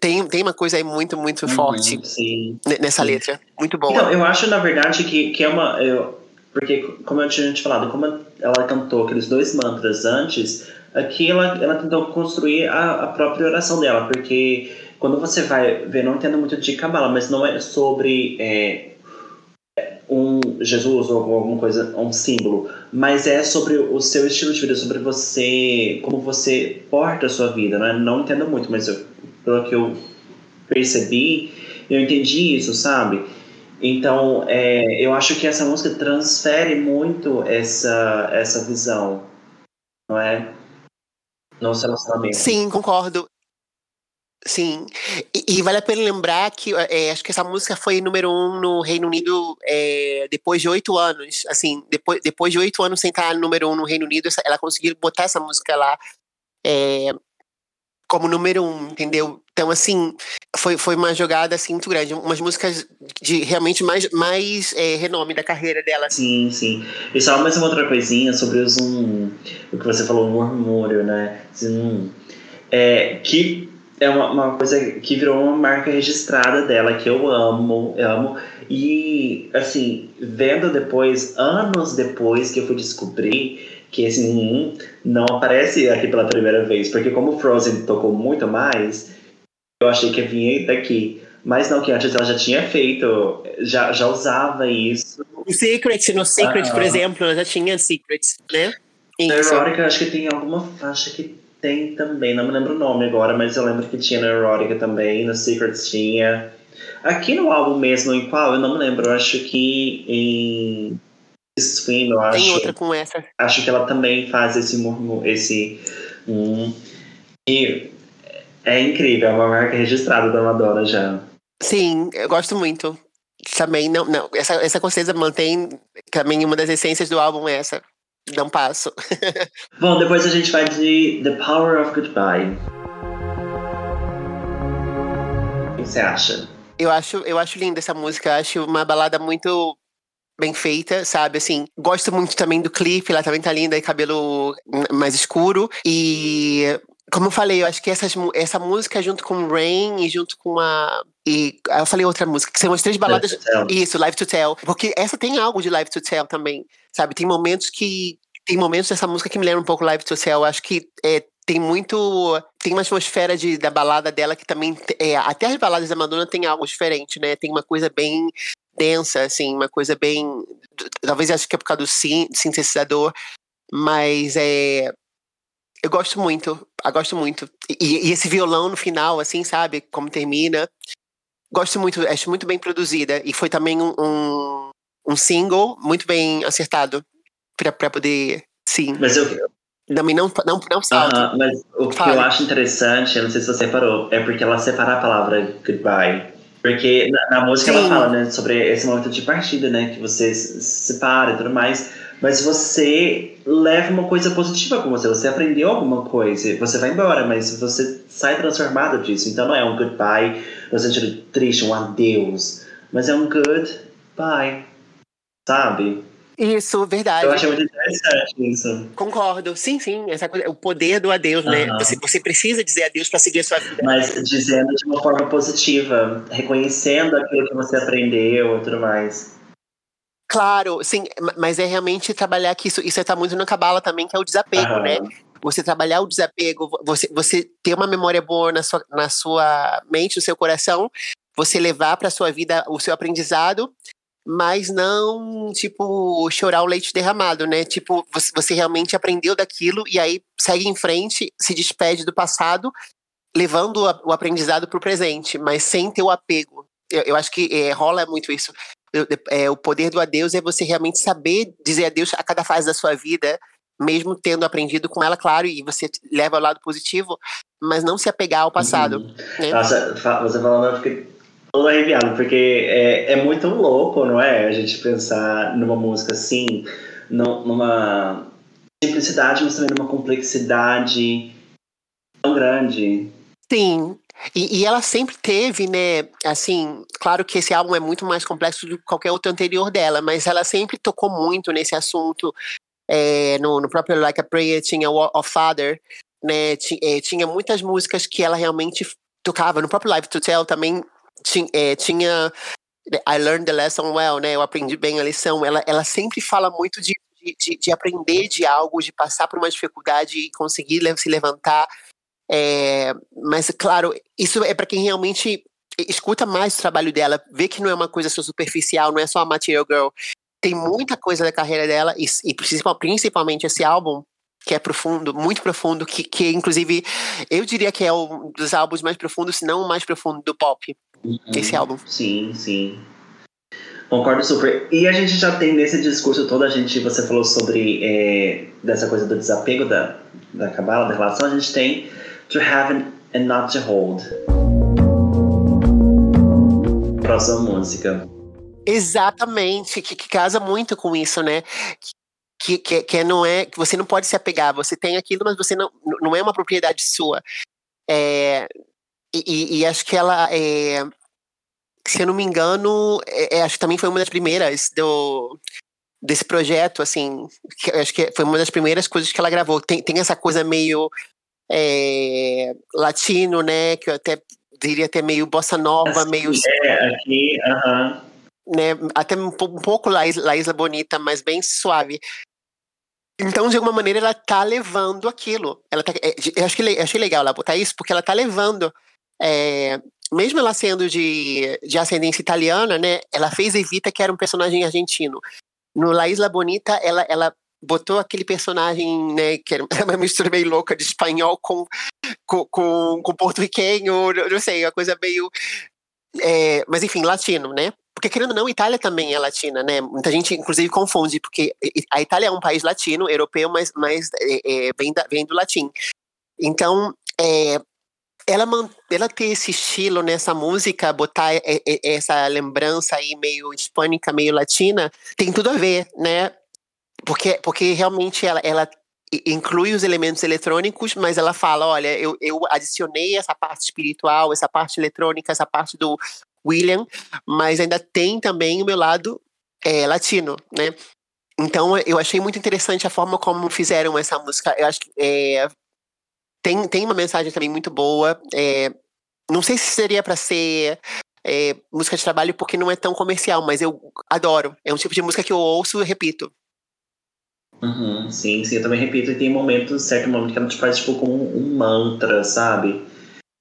Tem, tem uma coisa aí muito, muito forte Uhum, sim. ne- nessa sim. letra. Muito boa. Então, eu acho, na verdade, que, que é uma. Eu, porque, como eu tinha te falado, como ela cantou aqueles dois mantras antes, aqui ela, ela tentou construir a, a própria oração dela, porque quando você vai ver, não entendo muito de Kabbalah, mas não é sobre é, um Jesus ou alguma coisa, um símbolo, mas é sobre o seu estilo de vida, sobre você, como você porta a sua vida, né? Não entendo muito, mas eu, pelo que eu percebi, eu entendi isso, sabe? Então, é, eu acho que essa música transfere muito essa, essa visão, não é? Nosso relacionamento. Sim, concordo. Sim. E, e vale a pena lembrar que é, acho que essa música foi número um no Reino Unido é, depois de oito anos. Assim, depois, depois de oito anos sem estar número um no Reino Unido, ela conseguiu botar essa música lá é, como número um, entendeu? Então, assim, foi, foi uma jogada assim, muito grande. Umas músicas de realmente mais, mais é, renome da carreira dela. Sim, sim. E só mais uma outra coisinha sobre o zoom, o que você falou, o murmúrio, né? Zoom. É, que é uma, uma, coisa que virou uma marca registrada dela, que eu amo, eu amo. E, assim, vendo depois, anos depois que eu fui descobrir que esse hum, não aparece aqui pela primeira vez, porque como Frozen tocou muito mais, eu achei que vinha daqui. Mas não, que antes ela já tinha feito, já, já usava isso. O Secret, no Secret, ah, por exemplo, ela já tinha Secret, né? Na Erótica, acho que tem alguma faixa que tem também, não me lembro o nome agora, mas eu lembro que tinha na Erótica também, no Secrets tinha. Aqui no álbum mesmo, em qual? Eu não me lembro, eu acho que em Swim, eu acho. Tem outra com essa. Acho que ela também faz esse murmur, esse. Um, e é incrível, é uma marca registrada da Madonna já. Sim, eu gosto muito. Também, não, não. Essa, essa certeza mantém também uma das essências do álbum é essa. Não passo. <laughs> Bom, depois a gente vai de The Power of Goodbye. O que você acha? Eu acho, eu acho linda essa música. Eu acho uma balada muito bem feita, sabe? Assim, gosto muito também do clipe, ela também tá linda, e cabelo mais escuro. E como eu falei, eu acho que essas, essa música junto com Rain e junto com a. E eu falei outra música, que são as três baladas. Live isso, Live to Tell. Porque essa tem algo de Live to Tell também, sabe? Tem momentos que. Tem momentos dessa música que me lembram um pouco Live to Tell. Eu acho que é, tem muito. Tem uma atmosfera de, da balada dela que também. É, até as baladas da Madonna tem algo diferente, né? Tem uma coisa bem densa, assim, uma coisa bem. Talvez acho que é por causa do sintetizador, mas é. Eu gosto muito, eu gosto muito. E, e, esse violão no final, assim, sabe? Como termina. Gosto muito, acho muito bem produzida. E foi também um, um, um single muito bem acertado para poder. Sim. Mas eu, também não, não, não salta. Uh -huh, mas o que eu acho interessante, eu não sei se você reparou, é porque ela separa a palavra goodbye. Porque na, na música Sim. ela fala, né, sobre esse momento de partida, né, que você se separa e tudo mais. Mas você leva uma coisa positiva com você, você aprendeu alguma coisa, você vai embora, mas você sai transformado disso. Então não é um goodbye no sentido triste, um adeus, mas é um goodbye, sabe? Isso, verdade. Eu achei muito interessante isso. Concordo. Sim, sim. Essa coisa, o poder do adeus, né? Você, você precisa dizer adeus para seguir a sua vida. Mas dizendo de uma forma positiva, reconhecendo aquilo que você aprendeu e tudo mais. Claro, sim, mas é realmente trabalhar que isso, isso está muito na cabala também, que é o desapego, né? Você trabalhar o desapego, você, você ter uma memória boa na sua, na sua mente, no seu coração, você levar para sua vida o seu aprendizado mas não, tipo, chorar o leite derramado, né? Tipo, você, realmente aprendeu daquilo e aí segue em frente, se despede do passado, levando o aprendizado para o presente, mas sem ter o apego. Eu, eu acho que é, rola muito isso. Eu, é, o poder do adeus é você realmente saber dizer adeus a cada fase da sua vida, mesmo tendo aprendido com ela, claro, e você leva ao lado positivo, mas não se apegar ao passado. Uhum. Né? Nossa, você falando, eu fiquei todo arrepiado, porque é, é muito louco, não é? A gente pensar numa música assim, numa simplicidade, mas também numa complexidade tão grande. Sim. E, e, ela sempre teve, né? Assim, claro que esse álbum é muito mais complexo do que qualquer outro anterior dela, mas ela sempre tocou muito nesse assunto. É, no, no próprio Like a Prayer tinha o Father, né? Tinha, é, tinha muitas músicas que ela realmente tocava. No próprio Live to Tell também tinha, é, tinha I learned the lesson well, né? Eu aprendi bem a lição. Ela, ela sempre fala muito de, de, de aprender de algo, de passar por uma dificuldade e conseguir se levantar. É, mas, claro, isso é para quem realmente escuta mais o trabalho dela, vê que não é uma coisa só superficial, não é só a Material Girl. Tem muita coisa da carreira dela, e, e principalmente esse álbum, que é profundo, muito profundo, que, que inclusive eu diria que é um dos álbuns mais profundos, se não o mais profundo do pop. Uhum. Esse álbum. Sim, sim. Concordo super. E a gente já tem nesse discurso todo, a gente, você falou sobre é, dessa coisa do desapego da, da cabala, da relação, a gente tem to have and not to hold. Próxima música. Exatamente, que, que, casa muito com isso, né? Que, que, que não é que você não pode se apegar, você tem aquilo, mas você não, não é uma propriedade sua. É, e, e, acho que ela, é, se eu não me engano, é, é, acho que também foi uma das primeiras do, desse projeto, assim, que, acho que foi uma das primeiras coisas que ela gravou. Tem, tem essa coisa meio é, latino, né? Que eu até diria até meio bossa nova, Assim, meio É, aqui, aham. né, até um, um pouco La Isla, La Isla Bonita, mas bem suave. Então, de alguma maneira, ela tá levando aquilo. Ela tá, de- eu acho que le- eu achei legal ela botar isso, porque ela tá levando. É, mesmo ela sendo de, de ascendência italiana, né? Ela fez Evita, que era um personagem argentino. No La Isla Bonita, ela, ela botou aquele personagem, né? Que era <laughs> uma mistura meio louca de espanhol com, com, com, com porto-riquenho, não sei, uma coisa meio. é, mas enfim, latino, né? Porque querendo ou não, Itália também é latina, né? Muita gente, inclusive, confunde, porque a Itália é um país latino, europeu, mas, mas é, é, vem, da- vem do latim. Então, é, ela, ela ter esse estilo nessa música, botar essa lembrança aí meio hispânica, meio latina, tem tudo a ver, né? Porque, porque realmente ela, ela inclui os elementos eletrônicos, mas ela fala, olha, eu, eu adicionei essa parte espiritual, essa parte eletrônica, essa parte do William, mas ainda tem também o meu lado é, latino, né? Então eu achei muito interessante a forma como fizeram essa música. Eu acho que é, tem, tem uma mensagem também muito boa. é, não sei se seria para ser é, música de trabalho porque não é tão comercial, mas eu adoro. É um tipo de música que eu ouço e repito. Uhum, sim, sim, eu também repito, e tem momentos, certo momento que ela te faz tipo como um mantra, sabe?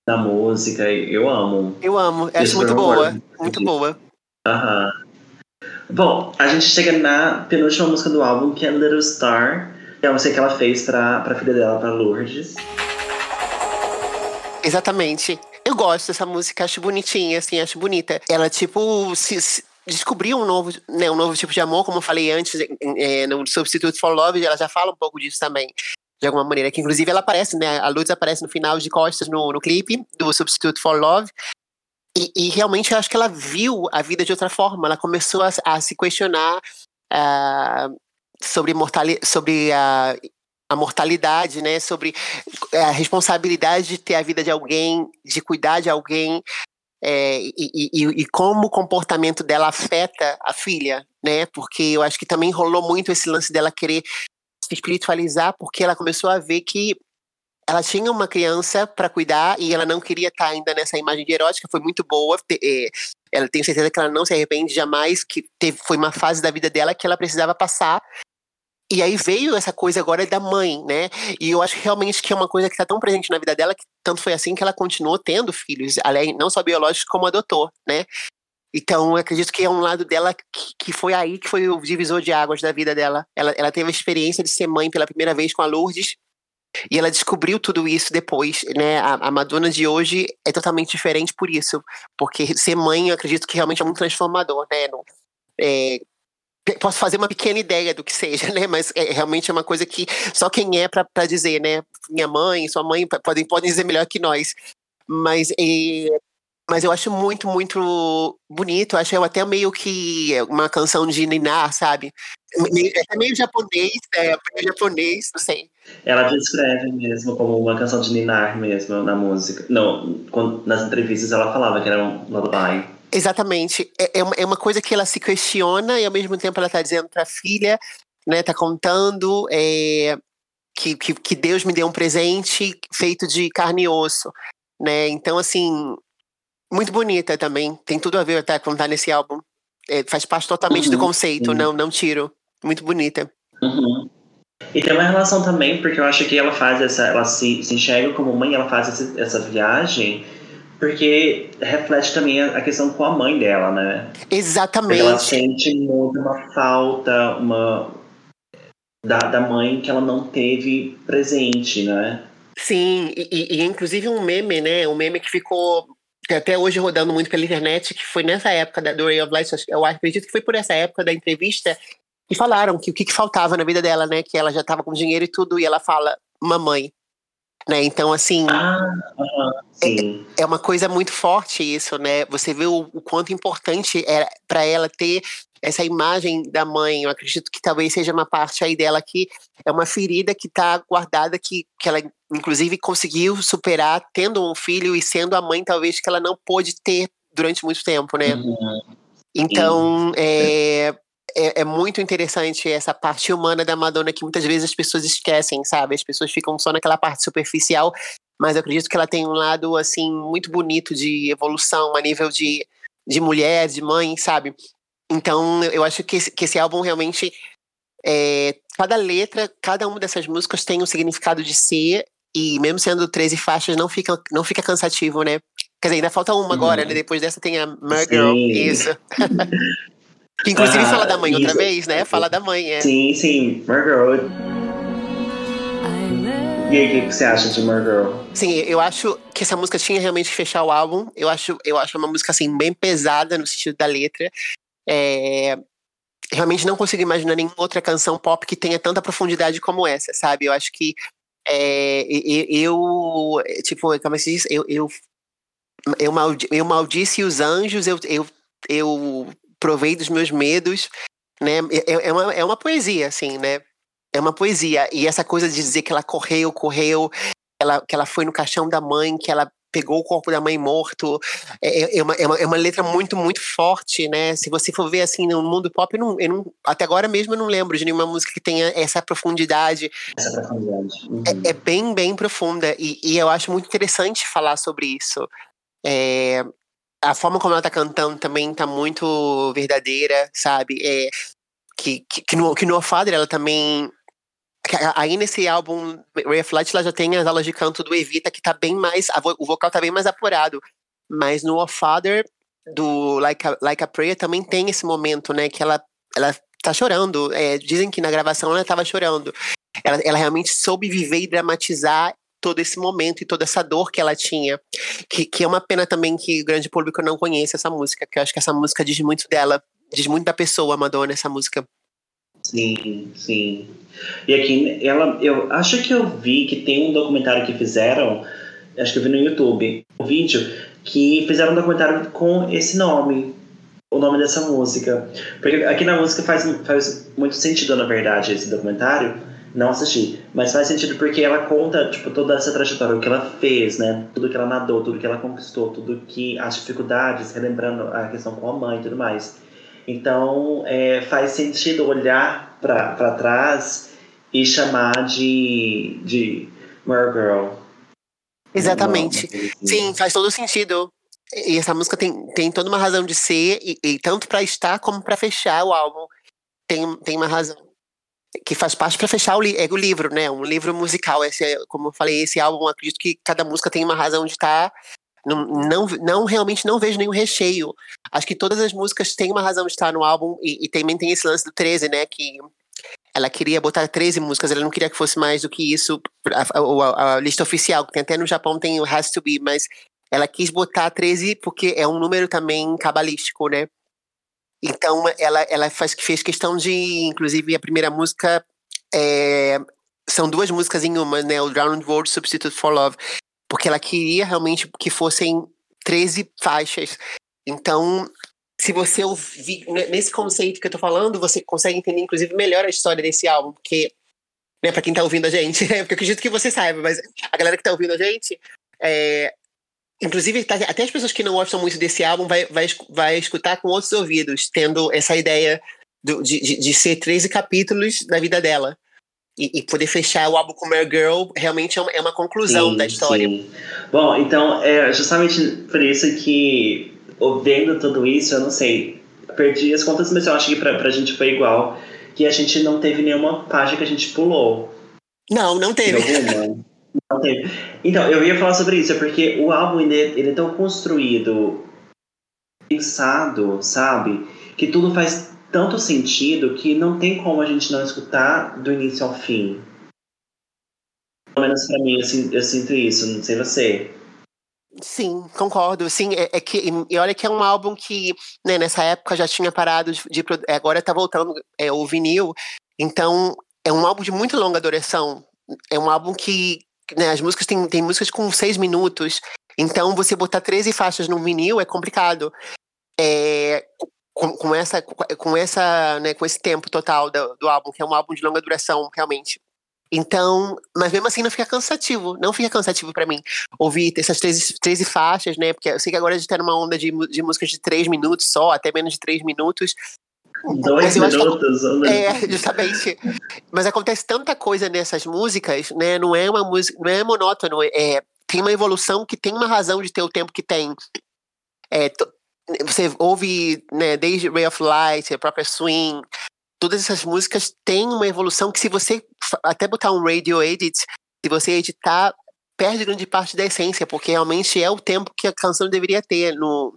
Na música, eu amo. Eu amo, eu acho muito boa, amor. muito boa. Aham. Bom, a gente chega na penúltima música do álbum, que é Little Star, que é a música que ela fez pra, pra filha dela, pra Lourdes. Exatamente. Eu gosto dessa música, acho bonitinha, assim, acho bonita. Ela, tipo, se, se- descobriu um novo, né, um novo tipo de amor, como eu falei antes, é, no Substitute for Love, ela já fala um pouco disso também, de alguma maneira. Que inclusive ela aparece, né? A Luz aparece no final de costas no, no clipe do Substitute for Love. E, e realmente eu acho que ela viu a vida de outra forma. Ela começou a, a se questionar ah, sobre, mortali sobre a, a mortalidade, né? Sobre a responsabilidade de ter a vida de alguém, de cuidar de alguém, é, e, e- e- como o comportamento dela afeta a filha, né? Porque eu acho que também rolou muito esse lance dela querer se espiritualizar, porque ela começou a ver que ela tinha uma criança para cuidar e ela não queria estar ainda nessa imagem de erótica, foi muito boa. é, ela tenho certeza que ela não se arrepende jamais, que teve, foi uma fase da vida dela que ela precisava passar. E aí veio essa coisa agora da mãe, né? E eu acho que realmente que é uma coisa que está tão presente na vida dela que tanto foi assim que ela continuou tendo filhos, além não só biológicos como adotou, né? Então, acredito que é um lado dela que, que foi aí que foi o divisor de águas da vida dela. Ela, ela teve a experiência de ser mãe pela primeira vez com a Lourdes e ela descobriu tudo isso depois, né? A, a Madonna de hoje é totalmente diferente por isso, porque ser mãe, eu acredito que realmente é muito transformador, né? É, posso fazer uma pequena ideia do que seja, <laughs> né? Mas é, realmente é uma coisa que só quem é pra dizer, né? Minha mãe, sua mãe podem, podem dizer melhor que nós. Mas, é, mas eu acho muito, muito bonito. Acho eu até meio que uma canção de Ninar, sabe? É meio japonês, é meio japonês, não sei. Ela descreve mesmo como uma canção de Ninar mesmo na música. Não, quando- nas entrevistas ela falava que era um lullaby. Exatamente. É, é, uma, é uma coisa que ela se questiona e ao mesmo tempo ela tá dizendo pra filha, né? Tá contando é, que, que, que Deus me deu um presente feito de carne e osso, né? Então, assim, muito bonita também. Tem tudo a ver até com tá nesse álbum. É, faz parte totalmente do Uhum, conceito, sim. não, não tiro. Muito bonita. Uhum. E tem uma relação também, porque eu acho que ela faz essa. Ela se, se enxerga como mãe, ela faz essa viagem, porque reflete também a, questão com a mãe dela, né? Porque ela Exatamente. sente muito uma falta, uma. Da, da mãe que ela não teve presente, né? Sim, e, e- inclusive um meme, né? Um meme que ficou até hoje rodando muito pela internet, que foi nessa época da, do Ray of Light, eu acredito que foi por essa época da entrevista, que falaram que o que, que faltava na vida dela, né? Que ela já estava com dinheiro e tudo, e ela fala, mamãe. Né? Então, assim, Ah, sim. é uma coisa muito forte isso, né? Você vê o, o quanto importante era para ela ter essa imagem da mãe. Eu acredito que talvez seja uma parte aí dela que é uma ferida que está guardada, que, que ela inclusive conseguiu superar tendo um filho e sendo a mãe talvez que ela não pôde ter durante muito tempo, né? Uhum. Então, é, é, é, muito interessante essa parte humana da Madonna que muitas vezes as pessoas esquecem, sabe? As pessoas ficam só naquela parte superficial, mas eu acredito que ela tem um lado, assim, muito bonito de evolução a nível de, de mulher, de mãe, sabe? Então, eu acho que esse, que esse álbum realmente. É, cada letra, cada uma dessas músicas tem um significado de ser, e mesmo sendo 13 faixas, não fica, não fica cansativo, né? Quer dizer, ainda falta uma agora, uhum. né? Depois dessa tem a Murder. Isso. <laughs> que inclusive ah, fala da mãe isso. outra vez, né? Fala da mãe, é. Sim, sim. Murder. E aí, o que você acha de Murder? Sim, eu acho que essa música tinha realmente que fechar o álbum. Eu acho, eu acho uma música, assim, bem pesada no sentido da letra. É, realmente não consigo imaginar nenhuma outra canção pop que tenha tanta profundidade como essa, sabe? Eu acho que é, eu, tipo, como é se diz? Eu, eu eu, maldi, eu maldisse os anjos, eu, eu, eu provei dos meus medos, né? É, é, uma, é uma poesia, assim, né? É uma poesia. E essa coisa de dizer que ela correu, correu, ela, que ela foi no caixão da mãe, que ela pegou o corpo da mãe morto. É, é, é, uma, é, uma, é uma letra muito, muito forte, né? Se você for ver assim no mundo pop, eu não, eu não, até agora mesmo eu não lembro de nenhuma música que tenha essa profundidade. Essa profundidade. Uhum. É, é, bem, bem profunda. E, e, eu acho muito interessante falar sobre isso. É, a forma como ela tá cantando também tá muito verdadeira, sabe? É, que, que, que, no, que no Father ela também. Aí nesse álbum, Light, ela já tem as aulas de canto do Evita, que tá bem mais. A, o vocal tá bem mais apurado. Mas no Father, do like a, like a Prayer, também tem esse momento, né? Que ela, ela tá chorando. É, dizem que na gravação ela tava chorando. Ela, ela realmente soube viver e dramatizar todo esse momento e toda essa dor que ela tinha. Que, que é uma pena também que o grande público não conheça essa música, que eu acho que essa música diz muito dela, diz muito da pessoa, Madonna, essa música. Sim, sim. E aqui, ela, eu acho que eu vi que tem um documentário que fizeram, acho que eu vi no YouTube, um vídeo, que fizeram um documentário com esse nome, o nome dessa música. Porque aqui na música faz, faz muito sentido, na verdade, esse documentário, não assisti, mas faz sentido porque ela conta, tipo, toda essa trajetória, o que ela fez, né? Tudo que ela nadou, tudo que ela conquistou, tudo que as dificuldades, relembrando a questão com a mãe e tudo mais. Então, é, faz sentido olhar para trás e chamar de, de Mer Girl. Exatamente. Sim, faz todo sentido. E essa música tem, tem toda uma razão de ser, e, e tanto para estar como para fechar o álbum. Tem, tem uma razão que faz parte para fechar o, é o livro, né? Um livro musical. Esse, é, como eu falei, esse álbum, acredito que cada música tem uma razão de estar. Tá, não, não, não, realmente não vejo nenhum recheio. Acho que todas as músicas têm uma razão de estar no álbum e, e também tem esse lance do 13, né? Que ela queria botar 13 músicas, ela não queria que fosse mais do que isso, a, a, a lista oficial, que até no Japão tem o Has to Be, mas ela quis botar 13 porque é um número também cabalístico, né? Então ela, ela faz, fez questão de, inclusive, a primeira música é, são duas músicas em uma, né? O Drowned World Substitute for Love. Porque ela queria realmente que fossem 13 faixas. Então, se você ouvir nesse conceito que eu tô falando, você consegue entender, inclusive, melhor a história desse álbum, porque, né, pra quem tá ouvindo a gente, <laughs> porque eu acredito que você saiba, mas a galera que tá ouvindo a gente, é, Inclusive, tá, até as pessoas que não gostam muito desse álbum vai, vai, vai escutar com outros ouvidos, tendo essa ideia do, de, de, de, ser 13 capítulos da vida dela. E, e, poder fechar o álbum com Mare Girl realmente é uma, é uma conclusão sim, da história. Sim. Bom, então, é justamente por isso que, ouvindo tudo isso, eu não sei, perdi as contas, mas eu acho que pra, pra gente foi igual, que a gente não teve nenhuma página que a gente pulou. Não, não teve. <laughs> Não teve. Então, eu ia falar sobre isso, é porque o álbum ele, ele é tão construído, pensado, sabe? Que tudo faz tanto sentido que não tem como a gente não escutar do início ao fim. Pelo menos pra mim, eu, eu sinto isso, não sei você. Sim, concordo. Sim, é, é, que e olha que é um álbum que né, nessa época já tinha parado de, de agora tá voltando é, o vinil. Então é um álbum de muito longa duração. É um álbum que né, as músicas têm, tem músicas com seis minutos, então você botar 13 faixas no vinil é complicado. É, com, com, essa, com, essa, né, com esse tempo total do, do álbum, que é um álbum de longa duração, realmente. Então, mas mesmo assim não fica cansativo, não fica cansativo para mim ouvir essas 13, 13 faixas, né? Porque eu sei que agora a gente tá numa onda de, de músicas de 3 minutos só, até menos de 3 minutos. Dois acho minutos. minuto. É, <laughs> justamente. Mas acontece tanta coisa nessas músicas, né? Não é uma música, não é monótono, é tem uma evolução que tem uma razão de ter o tempo que tem. É, você ouve, né, desde Ray of Light, a própria Swing, todas essas músicas têm uma evolução que se você até botar um radio edit, se você editar, perde grande parte da essência, porque realmente é o tempo que a canção deveria ter. No,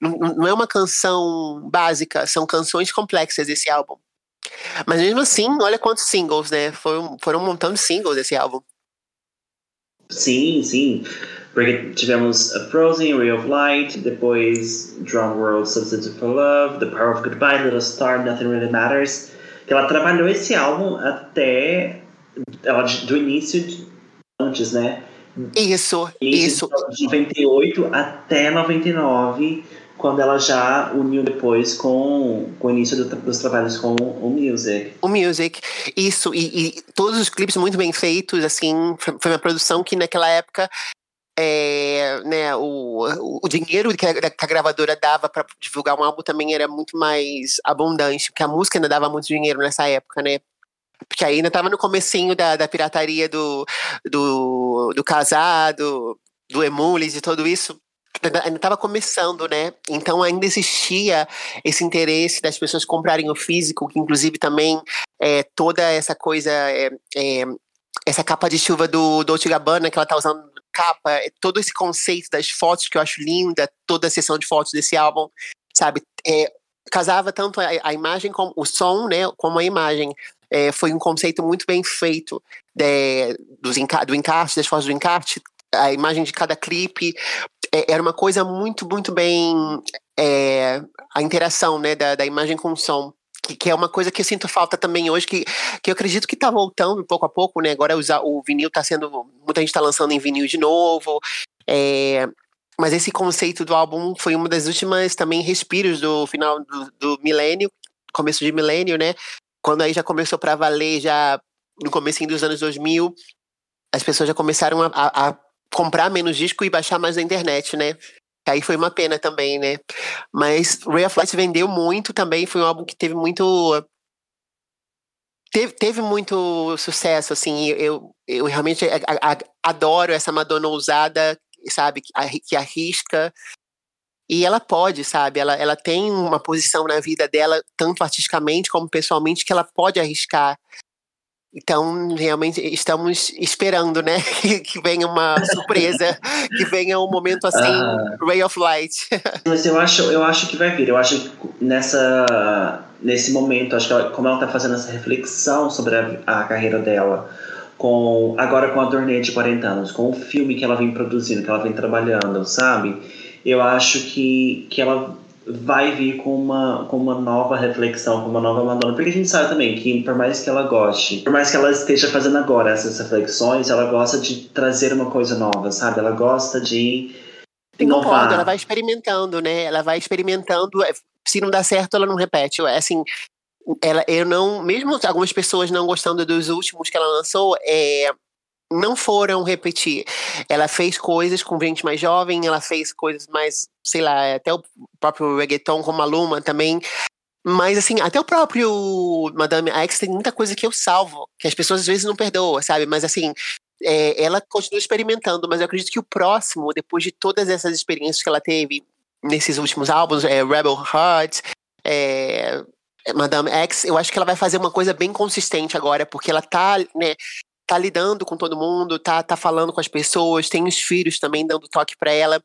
não, não é uma canção básica, são canções complexas esse álbum. Mas mesmo assim, olha quantos singles, né? Foram, foram um montão de singles esse álbum. Sim, sim. Porque tivemos A Frozen, Ray of Light, depois Drown World, Substitute for Love, The Power of Goodbye, Little Star, Nothing Really Matters. Que ela trabalhou esse álbum até ela, do início de, antes, né? Isso, Início isso. de 98 até 99, quando ela já uniu depois com, com o início do- dos trabalhos com o Music. O music, isso, e, e todos os clipes muito bem feitos, assim, foi uma produção que naquela época é, né, o, o- dinheiro que a, que a gravadora dava para divulgar um álbum também era muito mais abundante, porque a música ainda dava muito dinheiro nessa época, né? Porque ainda estava no comecinho da, da pirataria do, do, do casado, do emules e tudo isso. Ainda estava começando, né? Então ainda existia esse interesse das pessoas comprarem o físico, que inclusive também é, toda essa coisa, é, é, essa capa de chuva do Dolce Gabbana que ela tá usando capa, é, todo esse conceito das fotos que eu acho linda, toda a sessão de fotos desse álbum, sabe? É, casava tanto a, a imagem como o som, né, como a imagem. É, foi um conceito muito bem feito dos enca do encarte, das fotos do encarte, a imagem de cada clipe. É, era uma coisa muito, muito bem. é, a interação né, da, da imagem com o som. Que, que é uma coisa que eu sinto falta também hoje, que, que eu acredito que está voltando pouco a pouco, né? Agora usar, o vinil está sendo. Muita gente está lançando em vinil de novo. é, mas esse conceito do álbum foi uma das últimas também respiros do final do, do milênio, começo de milênio, né? Quando aí já começou para valer, já no começo dos anos 2000, as pessoas já começaram a, a- a comprar menos disco e baixar mais na internet, né? Aí foi uma pena também, né? Mas Ray of Light vendeu muito também, foi um álbum que teve muito. Teve, teve muito sucesso, assim. Eu, eu realmente a- adoro essa Madonna ousada, sabe? Que Que arrisca. E ela pode, sabe? Ela, ela tem uma posição na vida dela, tanto artisticamente como pessoalmente, que ela pode arriscar. Então, realmente, estamos esperando, né? <laughs> Que, venha uma surpresa, que venha um momento assim, Ah. Ray of Light. <laughs> Mas eu acho, eu acho que vai vir. Eu acho que nessa, nesse momento, acho que ela- como ela tá fazendo essa reflexão sobre a, a carreira dela, com agora com a turnê de 40 anos, com o filme que ela vem produzindo, que ela vem trabalhando, sabe? Eu acho que, que ela vai vir com uma, com uma nova reflexão, com uma nova Madonna. Porque a gente sabe também que, por mais que ela goste, por mais que ela esteja fazendo agora essas reflexões, ela gosta de trazer uma coisa nova, sabe? Ela gosta de Eu concordo, inovar. ela vai experimentando, né? Ela vai experimentando. é, Se não dá certo, ela não repete. É Assim, ela, eu não. Mesmo algumas pessoas não gostando dos últimos que ela lançou, é, não foram repetir. Ela fez coisas com gente mais jovem, ela fez coisas mais, sei lá, até o próprio reggaeton com Maluma também. Mas, assim, até o próprio Madame X tem muita coisa que eu salvo, que as pessoas às vezes não perdoam, sabe? Mas, assim, é, ela continua experimentando, mas eu acredito que o próximo, depois de todas essas experiências que ela teve nesses últimos álbuns, é, Rebel Heart, é, Madame X, eu acho que ela vai fazer uma coisa bem consistente agora, porque ela tá, né, tá lidando com todo mundo, tá, tá falando com as pessoas, tem os filhos também dando toque para ela,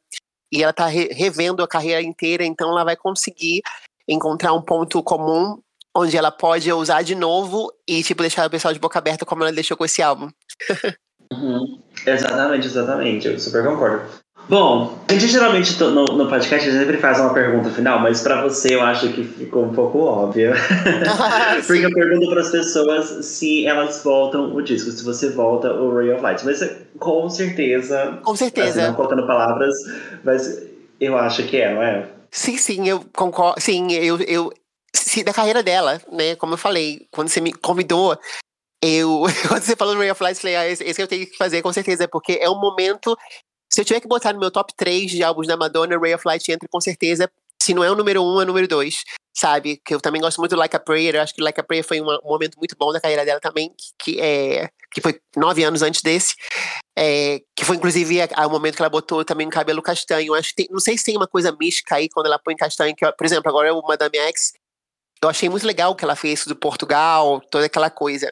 e ela tá re- revendo a carreira inteira, então ela vai conseguir encontrar um ponto comum onde ela pode usar de novo e, tipo, deixar o pessoal de boca aberta como ela deixou com esse álbum. <laughs> Uhum. Exatamente, exatamente. Eu super concordo. Bom, a gente geralmente no, no podcast a gente sempre faz uma pergunta final, mas pra você eu acho que ficou um pouco óbvia. <laughs> Porque eu pergunto para as pessoas se elas voltam o disco, se você volta o Ray of Light. Mas com certeza, Com assim, certeza. não colocando palavras, mas eu acho que é, não é? Sim, sim, eu concordo. Sim, eu, eu se, da carreira dela, né? Como eu falei, quando você me convidou, eu <laughs> quando você falou do Ray of Light, eu falei, ah, esse, esse eu tenho que fazer com certeza, porque é um momento. Se eu tiver que botar no meu top 3 de álbuns da Madonna, Ray of Light entra com certeza. se não é o número um, é o número dois sabe? Que eu também gosto muito do Like a Prayer. Eu acho que Like a Prayer foi um momento muito bom da carreira dela também, que, é, que foi nove anos antes desse. É, que foi inclusive o momento que ela botou também o cabelo castanho. Eu acho tem, não sei se tem uma coisa mística aí quando ela põe castanho. Que, por exemplo, agora o Madame X. Eu achei muito legal que ela fez do Portugal, toda aquela coisa.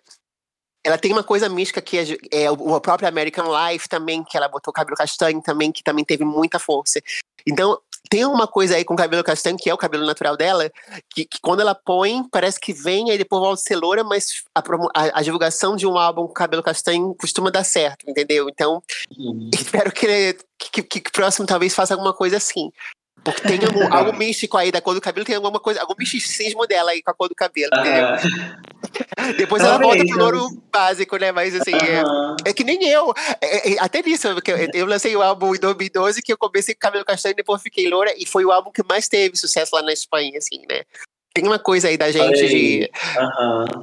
Ela tem uma coisa mística que é, é o próprio American Life também, que ela botou o cabelo castanho também, que também teve muita força. Então, tem uma coisa aí com o cabelo castanho, que é o cabelo natural dela, que, que quando ela põe, parece que vem, aí depois volta ser loura, mas a, a, a, divulgação de um álbum com cabelo castanho costuma dar certo, entendeu? Então, uhum. <laughs> espero que, que, que, que próximo talvez faça alguma coisa assim. Porque tem <laughs> algum, algo místico aí da cor do cabelo, tem alguma coisa, algum misticismo dela aí com a cor do cabelo, entendeu? <laughs> Depois ela volta pro louro básico, né? Mas assim, é, é, que nem eu. É, é, até nisso, eu, eu lancei o álbum em 2012 que eu comecei com cabelo castanho e depois fiquei loura, e foi o álbum que mais teve sucesso lá na Espanha, assim, né? Tem uma coisa aí da gente de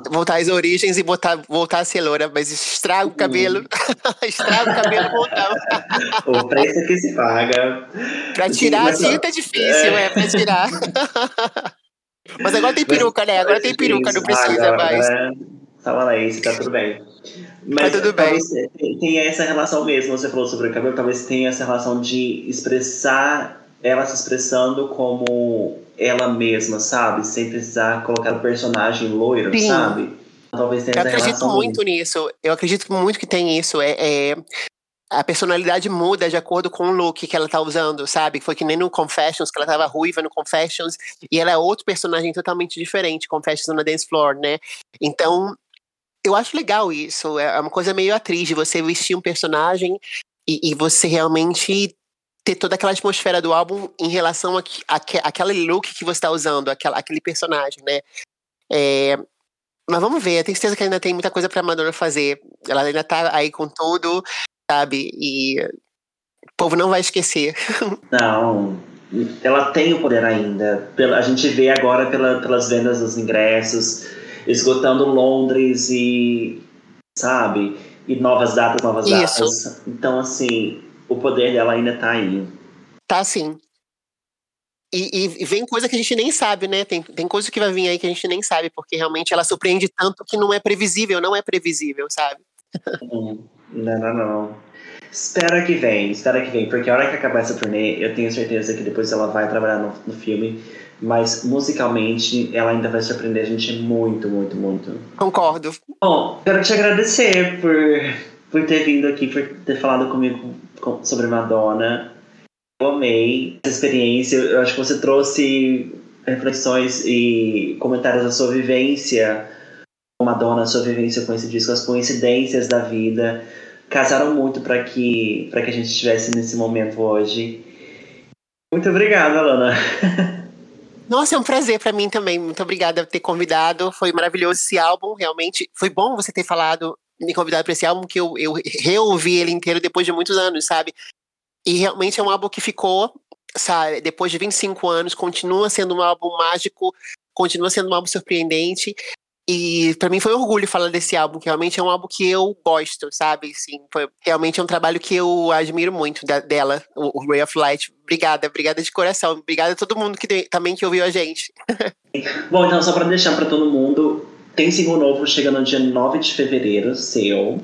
voltar às origens e botar, voltar a ser loura, mas estraga o cabelo. <laughs> estraga o cabelo voltar. o preço que se paga. Pra tirar a tinta é difícil, é, é pra tirar. <laughs> mas agora tem peruca, né? Agora tem peruca, não precisa agora, mais. Tava lá isso, tá tudo bem. Mas tá tudo bem. Tem essa relação mesmo, você falou sobre o cabelo, talvez tenha essa relação de expressar ela se expressando como ela mesma, sabe? Sem precisar colocar o personagem loiro, Sim. sabe? Talvez tenha Eu acredito muito nisso. Eu acredito muito que tem isso. É, é, a personalidade muda de acordo com o look que ela tá usando, sabe? Foi que nem no Confessions, que ela tava ruiva no Confessions, e ela é outro personagem totalmente diferente, Confessions na Dance Floor, né? Então, eu acho legal isso. É uma coisa meio atriz de você vestir um personagem e, e você realmente ter toda aquela atmosfera do álbum em relação a, a, a aquele look que você está usando, aquela, aquele personagem, né? É, mas vamos ver, eu tenho certeza que ainda tem muita coisa pra Madonna fazer. Ela ainda tá aí com tudo, sabe? E o povo não vai esquecer. <laughs> Não, ela tem o poder ainda. A gente vê agora pela, pelas vendas dos ingressos, esgotando Londres e, sabe? E novas datas, novas Isso. datas. Então, assim, o poder dela ainda tá aí. Tá sim. E, e, vem coisa que a gente nem sabe, né? Tem, tem coisa que vai vir aí que a gente nem sabe, porque realmente ela surpreende tanto que não é previsível, não é previsível, sabe? Não, não, não. Espera que vem, espera que vem, porque a hora que acabar essa turnê, eu tenho certeza que depois ela vai trabalhar no, no filme, mas musicalmente ela ainda vai surpreender a gente muito, muito, muito. Concordo. Bom, quero te agradecer por, por ter vindo aqui, por ter falado comigo sobre Madonna. Eu amei essa experiência. Eu acho que você trouxe reflexões e comentários da sua vivência com Madonna, sua vivência com esse disco, as coincidências da vida. Casaram muito para que, que a gente estivesse nesse momento hoje. Muito obrigada, Lana. <laughs> Nossa, é um prazer para mim também. Muito obrigada por ter convidado. Foi maravilhoso esse álbum, realmente. Foi bom você ter falado me convidado para esse álbum, que eu, eu reouvi ele inteiro depois de muitos anos, sabe? E realmente é um álbum que ficou, sabe, depois de 25 anos, continua sendo um álbum mágico, continua sendo um álbum surpreendente. E para mim foi um orgulho falar desse álbum, que realmente é um álbum que eu gosto, sabe? Sim, foi, realmente é um trabalho que eu admiro muito da, dela, o, o, Ray of Light. Obrigada, obrigada de coração. Obrigada a todo mundo que também que ouviu a gente. <laughs> Bom, então só para deixar para todo mundo, tem single novo chegando no dia 9 de fevereiro, seu.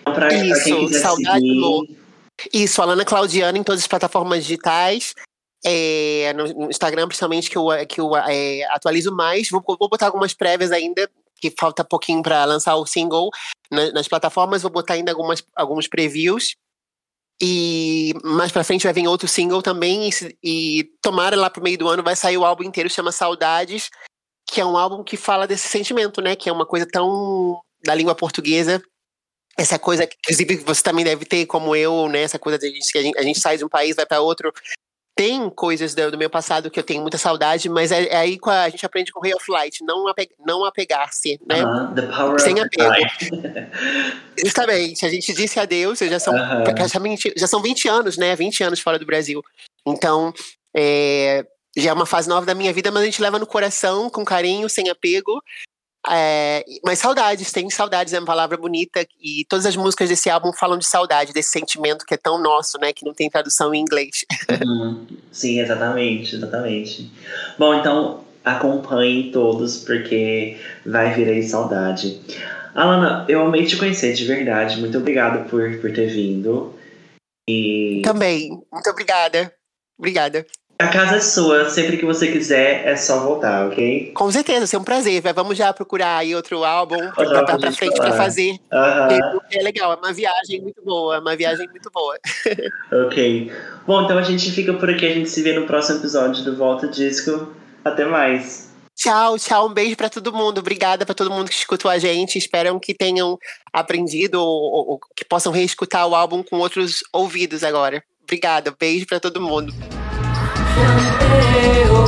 Então, pra, Isso, pra saudade seguir... Isso, Alana Claudiana em todas as plataformas digitais. É, no Instagram, principalmente, que eu, que eu é, atualizo mais. Vou, vou botar algumas prévias ainda, que falta pouquinho para lançar o single na, nas plataformas. Vou botar ainda algumas, alguns previews. E mais pra frente vai vir outro single também. E, e tomara lá pro meio do ano vai sair o álbum inteiro, chama Saudades que é um álbum que fala desse sentimento, né? Que é uma coisa tão da língua portuguesa. Essa coisa, que, inclusive, você também deve ter, como eu, né? Essa coisa de que a gente, a gente sai de um país, vai para outro. Tem coisas do, do, meu passado que eu tenho muita saudade, mas é, é aí que a gente aprende com Ray of Light, não, apeg, não apegar-se, né? Uh -huh. Sem apego. <laughs> Justamente, a gente disse adeus, já são uh -huh. já são 20 anos, né? 20 anos fora do Brasil. Então, é, já é uma fase nova da minha vida, mas a gente leva no coração, com carinho, sem apego. É, mas saudades, tem saudades, é uma palavra bonita. E todas as músicas desse álbum falam de saudade, desse sentimento que é tão nosso, né? Que não tem tradução em inglês. <laughs> Uhum. Sim, exatamente, exatamente. Bom, então acompanhem todos, porque vai vir aí saudade. Alana, eu amei te conhecer de verdade. Muito obrigado por, por ter vindo. E... Também, muito obrigada. Obrigada. A casa é sua, sempre que você quiser, é só voltar, ok? Com certeza, vai ser um prazer. Vamos já procurar aí outro álbum pra, pra, pra frente para fazer. Uhum. É legal, é uma viagem muito boa, é uma viagem muito boa. <laughs> ok. Bom, então a gente fica por aqui, a gente se vê no próximo episódio do Volta Disco. Até mais. Tchau, tchau. Um beijo para todo mundo. Obrigada para todo mundo que escutou a gente. Espero que tenham aprendido ou, ou que possam reescutar o álbum com outros ouvidos agora. Obrigada. Beijo para todo mundo. planteo.